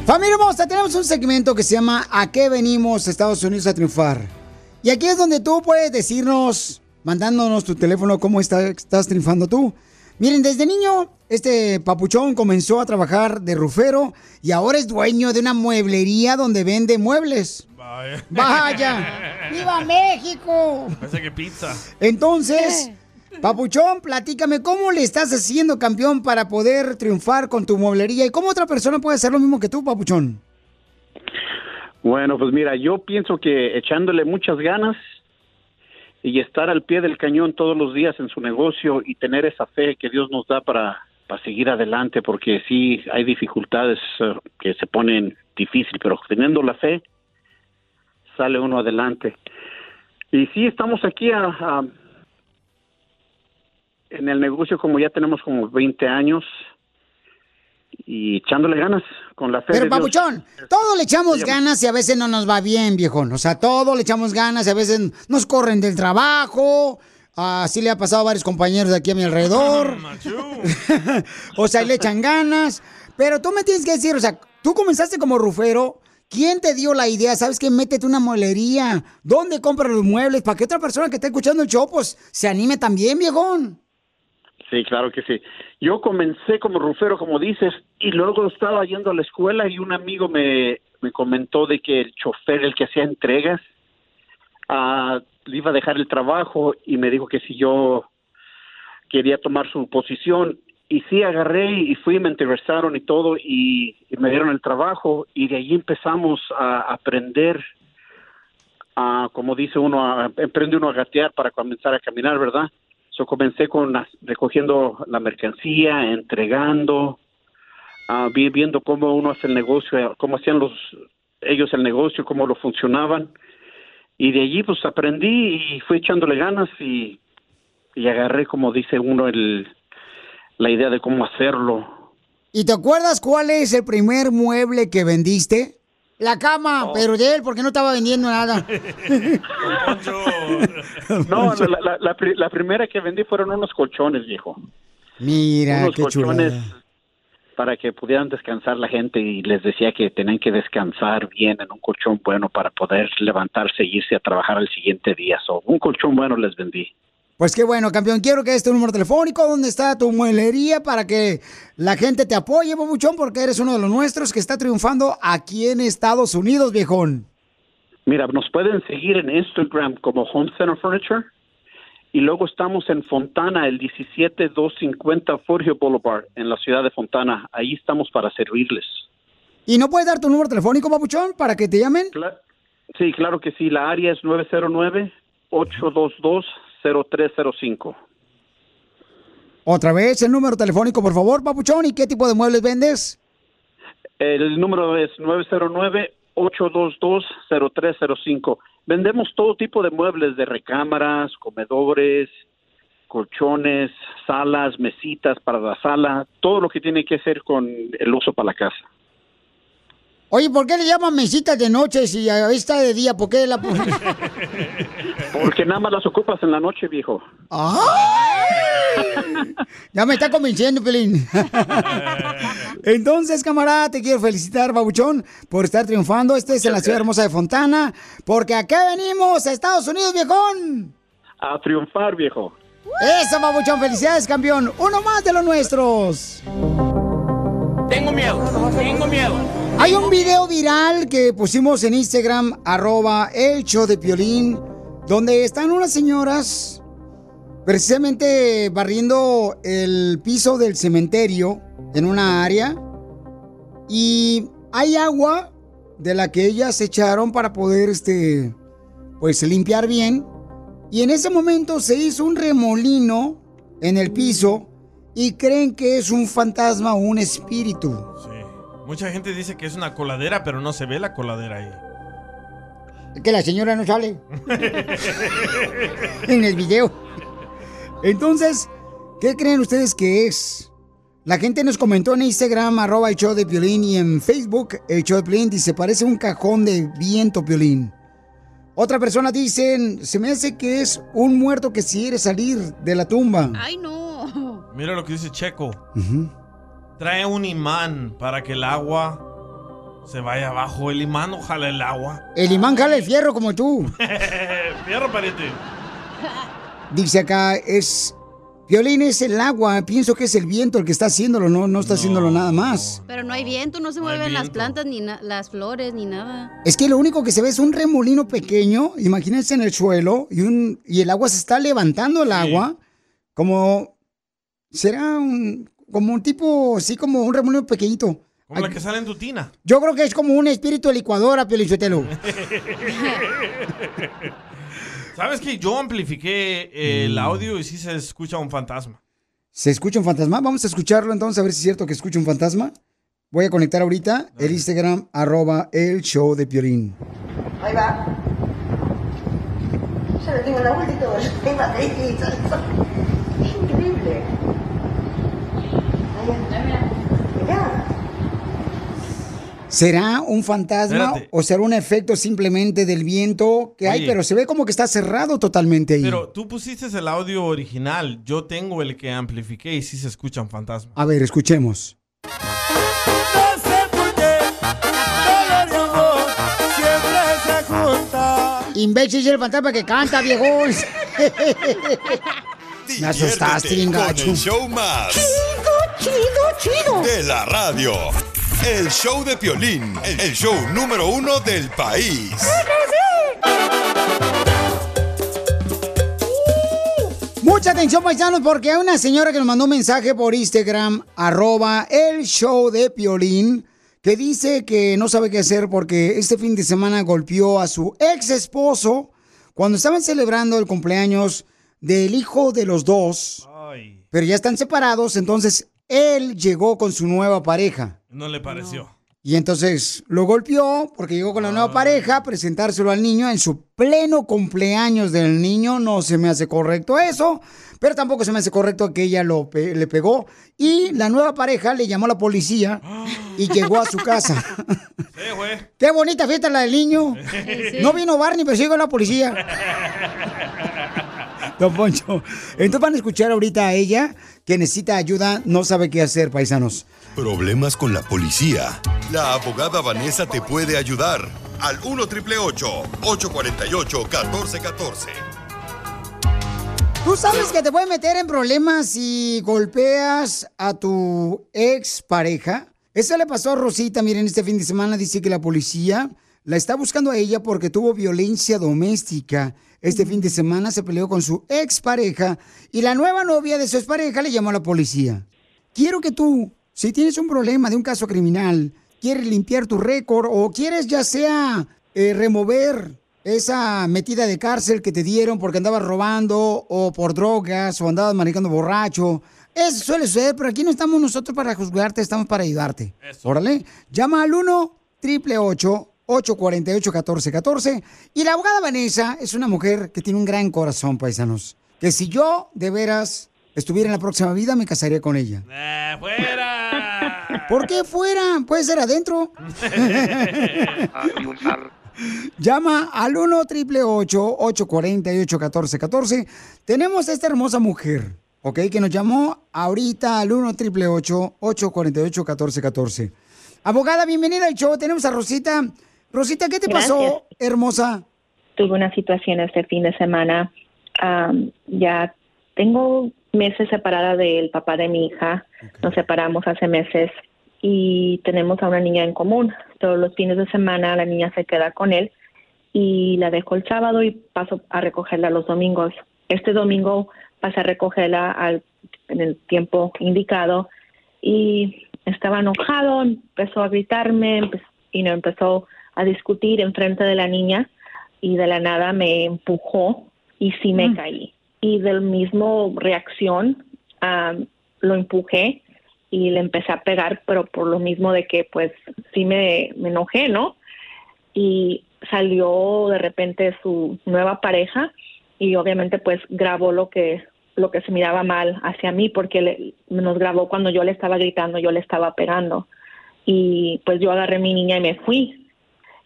Familia hermosa, tenemos un segmento que se llama ¿A qué venimos a Estados Unidos a triunfar? Y aquí es donde tú puedes decirnos, mandándonos tu teléfono, cómo está- estás triunfando tú. Miren, desde niño, este papuchón comenzó a trabajar de rufero y ahora es dueño de una mueblería donde vende muebles. Vaya. ¡Viva México! Parece que pizza. Entonces, Papuchón, platícame, ¿cómo le estás haciendo campeón para poder triunfar con tu mueblería? ¿Y cómo otra persona puede hacer lo mismo que tú, Papuchón? Bueno, pues mira, yo pienso que echándole muchas ganas y estar al pie del cañón todos los días en su negocio y tener esa fe que Dios nos da para, para seguir adelante, porque sí hay dificultades eh, que se ponen difícil, pero teniendo la fe sale uno adelante. Y sí, estamos aquí a- en el negocio como ya tenemos como 20 años y echándole ganas con la fe Pero, de Dios. Papuchón, todos le echamos ganas y a veces no nos va bien, viejón. O sea, todos le echamos ganas y a veces nos corren del trabajo. Así le ha pasado a varios compañeros de aquí a mi alrededor. o sea, le echan ganas. Pero tú me tienes que decir, o sea, tú comenzaste como rufero. ¿Quién te dio la idea? ¿Sabes qué? Métete una mueblería. ¿Dónde compras los muebles? Para que otra persona que esté escuchando el show, pues, se anime también, viejón. Sí, claro que sí. Yo comencé como rufero, como dices, y luego estaba yendo a la escuela y un amigo me, me comentó de que el chofer, el que hacía entregas, ah, le iba a dejar el trabajo y me dijo que si yo quería tomar su posición. Y sí, agarré y fui, me entrevistaron y todo, y, me dieron el trabajo, y de ahí empezamos a aprender, a, como dice uno, a, emprende uno a gatear para comenzar a caminar, ¿verdad? Comencé con recogiendo la mercancía, entregando, vi- viendo cómo uno hace el negocio, cómo hacían los ellos el negocio, cómo lo funcionaban. Y de allí pues aprendí y fui echándole ganas y, y agarré, como dice uno, el, la idea de cómo hacerlo. ¿Y te acuerdas cuál es el primer mueble que vendiste? La cama, pero de él, porque no estaba vendiendo nada. No, la, la- la la primera que vendí fueron unos colchones, viejo. Mira, unos qué colchones chulada. para que pudieran descansar la gente y les decía que tenían que descansar bien en un colchón bueno para poder levantarse e irse a trabajar al siguiente día. So, un colchón bueno les vendí. Pues qué bueno, campeón. Quiero que este número telefónico, donde está tu mueblería, para que la gente te apoye, Bobuchón, porque eres uno de los nuestros que está triunfando aquí en Estados Unidos, viejón. Mira, nos pueden seguir en Instagram como Home Center Furniture y luego estamos en Fontana, el 17250 Forgio Boulevard, en la ciudad de Fontana. Ahí estamos para servirles. ¿Y no puedes dar tu número telefónico, Papuchón, para que te llamen? Sí, claro que sí. La área es 909-822-0305. Otra vez, el número telefónico, por favor, Papuchón. ¿Y qué tipo de muebles vendes? El número es 909-822-0305. Vendemos todo tipo de muebles de recámaras, comedores, colchones, salas, mesitas para la sala, todo lo que tiene que hacer con el uso para la casa. Oye, ¿por qué le llaman mesitas de noche si ahí está de día? ¿Por qué la Porque nada más las ocupas en la noche, viejo. ¡Ay! Ya me está convenciendo, Pelín. Entonces, camarada, te quiero felicitar, Babuchón, por estar triunfando. Este es en la ciudad hermosa de Fontana, porque acá venimos a Estados Unidos, viejón. A triunfar, viejo. Eso, Babuchón, felicidades, campeón. Uno más de los nuestros. Tengo miedo, tengo miedo. Hay un video viral que pusimos en Instagram, arroba el show de Piolín, donde están unas señoras precisamente barriendo el piso del cementerio en una área y hay agua de la que ellas echaron para poder este pues limpiar bien y en ese momento se hizo un remolino en el piso y creen que es un fantasma o un espíritu. Mucha gente dice que es una coladera, pero no se ve la coladera ahí. Es que la señora no sale en el video. Entonces, ¿qué creen ustedes que es? La gente nos comentó en Instagram, arroba el show de Piolín, y en Facebook, el show de Piolín, dice, parece un cajón de viento, Piolín. Otra persona dice, se me hace que es un muerto que quiere salir de la tumba. Ay, no. Mira lo que dice Checo. Trae un imán para que el agua se vaya abajo. El imán no jala el agua. El imán jala el fierro como tú. Fierro, pariente. Dice acá, es... Piolín es el agua, pienso que es el viento el que está haciéndolo, no, no está haciéndolo nada más. Pero no hay viento, no se No mueven las plantas, ni las flores, ni nada. Es que lo único que se ve es un remolino pequeño, imagínense en el suelo, y, un, y el agua se está levantando el agua, como, será un, como un tipo, sí, como un remolino pequeñito. Como la que sale en tu tina. Yo creo que es como un espíritu de licuadora, Piolichotelo. ¿Sabes que yo amplifiqué eh, Mm. el audio y sí se escucha un fantasma? ¿Se escucha un fantasma? Vamos a escucharlo entonces, a ver si es cierto que escucha un fantasma. Voy a conectar ahorita el Instagram, arroba el show de Piolín. Ahí va. Yo le tengo la vuelta y todo. Ahí va, ahí, ahí, ahí, ahí. Es increíble. Ahí está, mira. Mirá. ¿Será un fantasma Espérate. o será un efecto simplemente del viento que hay? Oye. Pero se ve como que está cerrado totalmente ahí. Pero tú pusiste el audio original, yo tengo el que amplifiqué y sí se escucha un fantasma. A ver, escuchemos. Siempre se junta. Imbécil es el fantasma que canta, viejón. Me asustaste, gacho. Show más. Chido, chido. De la radio. El show de Piolín. El show número uno del país. Mucha atención, paisanos, porque hay una señora que nos mandó un mensaje por Instagram, arroba el show de Piolín, que dice que no sabe qué hacer porque este fin de semana golpeó a su ex esposo cuando estaban celebrando el cumpleaños del hijo de los dos, pero ya están separados, entonces él llegó con su nueva pareja. No le pareció. Y entonces lo golpeó porque llegó con la nueva pareja a presentárselo al niño en su pleno cumpleaños del niño. No se me hace correcto eso, pero tampoco se me hace correcto que ella lo pe- le pegó. Y la nueva pareja le llamó a la policía y llegó a su casa. Qué bonita fiesta la del niño. No vino Barney, pero sí llegó la policía. Don Poncho. Entonces van a escuchar ahorita a ella que necesita ayuda, no sabe qué hacer, paisanos. Problemas con la policía. La abogada Vanessa te puede ayudar. Al 1 triple 848 1414. ¿Tú sabes que te puede meter en problemas si golpeas a tu ex pareja? Eso le pasó a Rosita, miren, este fin de semana dice que la policía la está buscando a ella porque tuvo violencia doméstica. Este fin de semana se peleó con su ex pareja y la nueva novia de su expareja le llamó a la policía. Quiero que tú, si tienes un problema de un caso criminal, quieres limpiar tu récord o quieres ya sea eh, remover esa metida de cárcel que te dieron porque andabas robando o por drogas o andabas manejando borracho. Eso suele suceder, pero aquí no estamos nosotros para juzgarte, estamos para ayudarte. Órale, llama al 1 triple 848 1414 Y la abogada Vanessa es una mujer que tiene un gran corazón, paisanos. Que si yo, de veras, estuviera en la próxima vida, me casaría con ella. Eh, ¡Fuera! ¿Por qué fuera? Puede ser adentro. Llama al 1 triple 848 1414 Tenemos a esta hermosa mujer, ¿ok? Que nos llamó ahorita al 1 triple 848 1414 Abogada, bienvenida al show. Tenemos a Rosita. Rosita, ¿qué te pasó, hermosa? Tuve una situación este fin de semana. Am, ya tengo meses separada del papá de mi hija. Nos separamos hace meses y tenemos a una niña en común. Todos los fines de semana la niña se queda con él y la dejo el sábado y paso a recogerla los domingos. Este domingo pasé a recogerla al, en el tiempo indicado y estaba enojado, empezó a gritarme y no empezó a discutir en frente de la niña y de la nada me empujó y sí me caí. Y del mismo reacción am, lo empujé y le empecé a pegar, pero por lo mismo de que pues sí me, me enojé, ¿no? Y salió de repente su nueva pareja y obviamente pues grabó lo que lo que se miraba mal hacia mí porque le- nos grabó cuando yo le estaba gritando, yo le estaba pegando y pues yo agarré a mi niña y me fui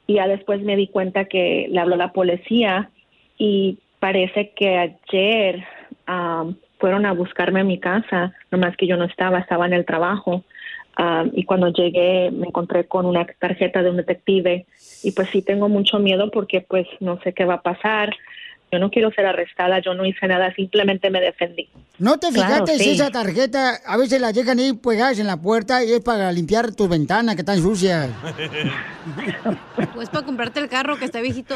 y ya después me di cuenta que le habló la policía y parece que ayer am, fueron a buscarme a mi casa, nomás que yo no estaba, estaba en el trabajo. Am, y cuando llegué me encontré con una tarjeta de un detective y pues sí tengo mucho miedo porque pues no sé qué va a pasar. Yo no quiero ser arrestada, yo no hice nada, simplemente me defendí. ¿No te Claro, fijaste si sí. esa tarjeta a veces la dejan ahí pegadas en la puerta y es para limpiar tus ventanas que están sucias? Pues para comprarte el carro que está viejito.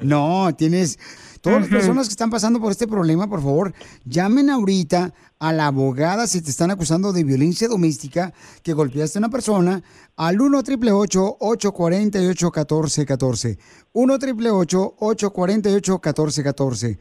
No, tienes, Todas las personas que están pasando por este problema, por favor, llamen ahorita a la abogada si te están acusando de violencia doméstica, que golpeaste a una persona, al 1 888 848 1414 1 888 848 1414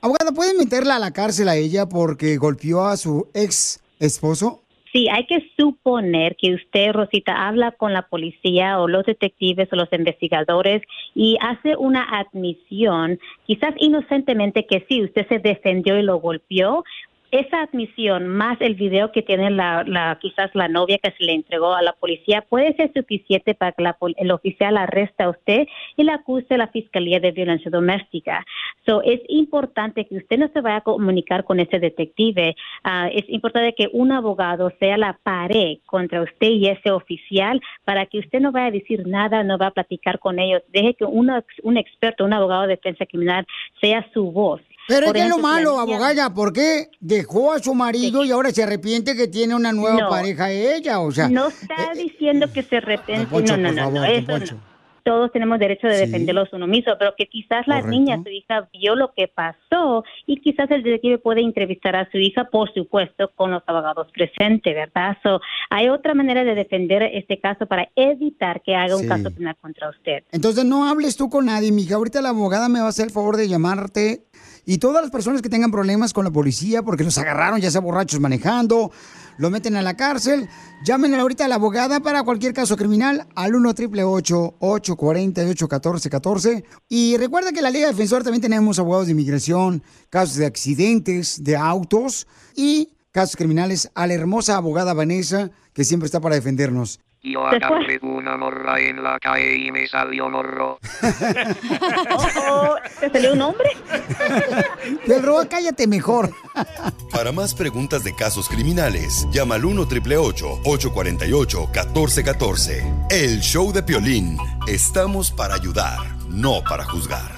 Abogada, ¿pueden meterla a la cárcel a ella porque golpeó a su ex esposo? Sí, hay que suponer que usted, Rosita, habla con la policía o los detectives o los investigadores y hace una admisión, quizás inocentemente que sí, usted se defendió y lo golpeó. Esa admisión más el video que tiene la, la quizás la novia que se le entregó a la policía puede ser suficiente para que la el oficial arreste a usted y le acuse a la fiscalía de violencia doméstica. So, es importante que usted no se vaya a comunicar con ese detective. Ah, es importante que un abogado sea la pared contra usted y ese oficial para que usted no vaya a decir nada, no va a platicar con ellos. Deje que una- un experto, un abogado de defensa criminal sea su voz. Pero es que es lo malo, abogada, ¿por qué dejó a su marido y ahora se arrepiente que tiene una nueva No. pareja ella? O sea, eh, no está diciendo que se arrepiente. Poncho, no, no, por no, favor, no, Don eso no. Todos tenemos derecho de Sí. defenderlos uno mismo, pero que quizás la Correcto. niña, su hija, vio lo que pasó y quizás el detective puede entrevistar a su hija, por supuesto, con los abogados presentes, ¿verdad? So, hay otra manera de defender este caso para evitar que haga un Sí. caso penal contra usted. Entonces no hables tú con nadie, mija. Ahorita la abogada me va a hacer el favor de llamarte. Y todas las personas que tengan problemas con la policía porque los agarraron ya sea borrachos manejando, lo meten a la cárcel, llamen ahorita a la abogada para cualquier caso criminal al 1 888 848 1414 Y recuerda que en la Liga Defensor también tenemos abogados de inmigración, casos de accidentes, de autos y casos criminales a la hermosa abogada Vanessa que siempre está para defendernos. Yo Después- agarré una morra en la calle y me salió morro. Oh, ¿Te salió un hombre? Pedro, cállate mejor. Para más preguntas de casos criminales, llama al 1 848 1414 El show de Piolín. Estamos para ayudar, no para juzgar.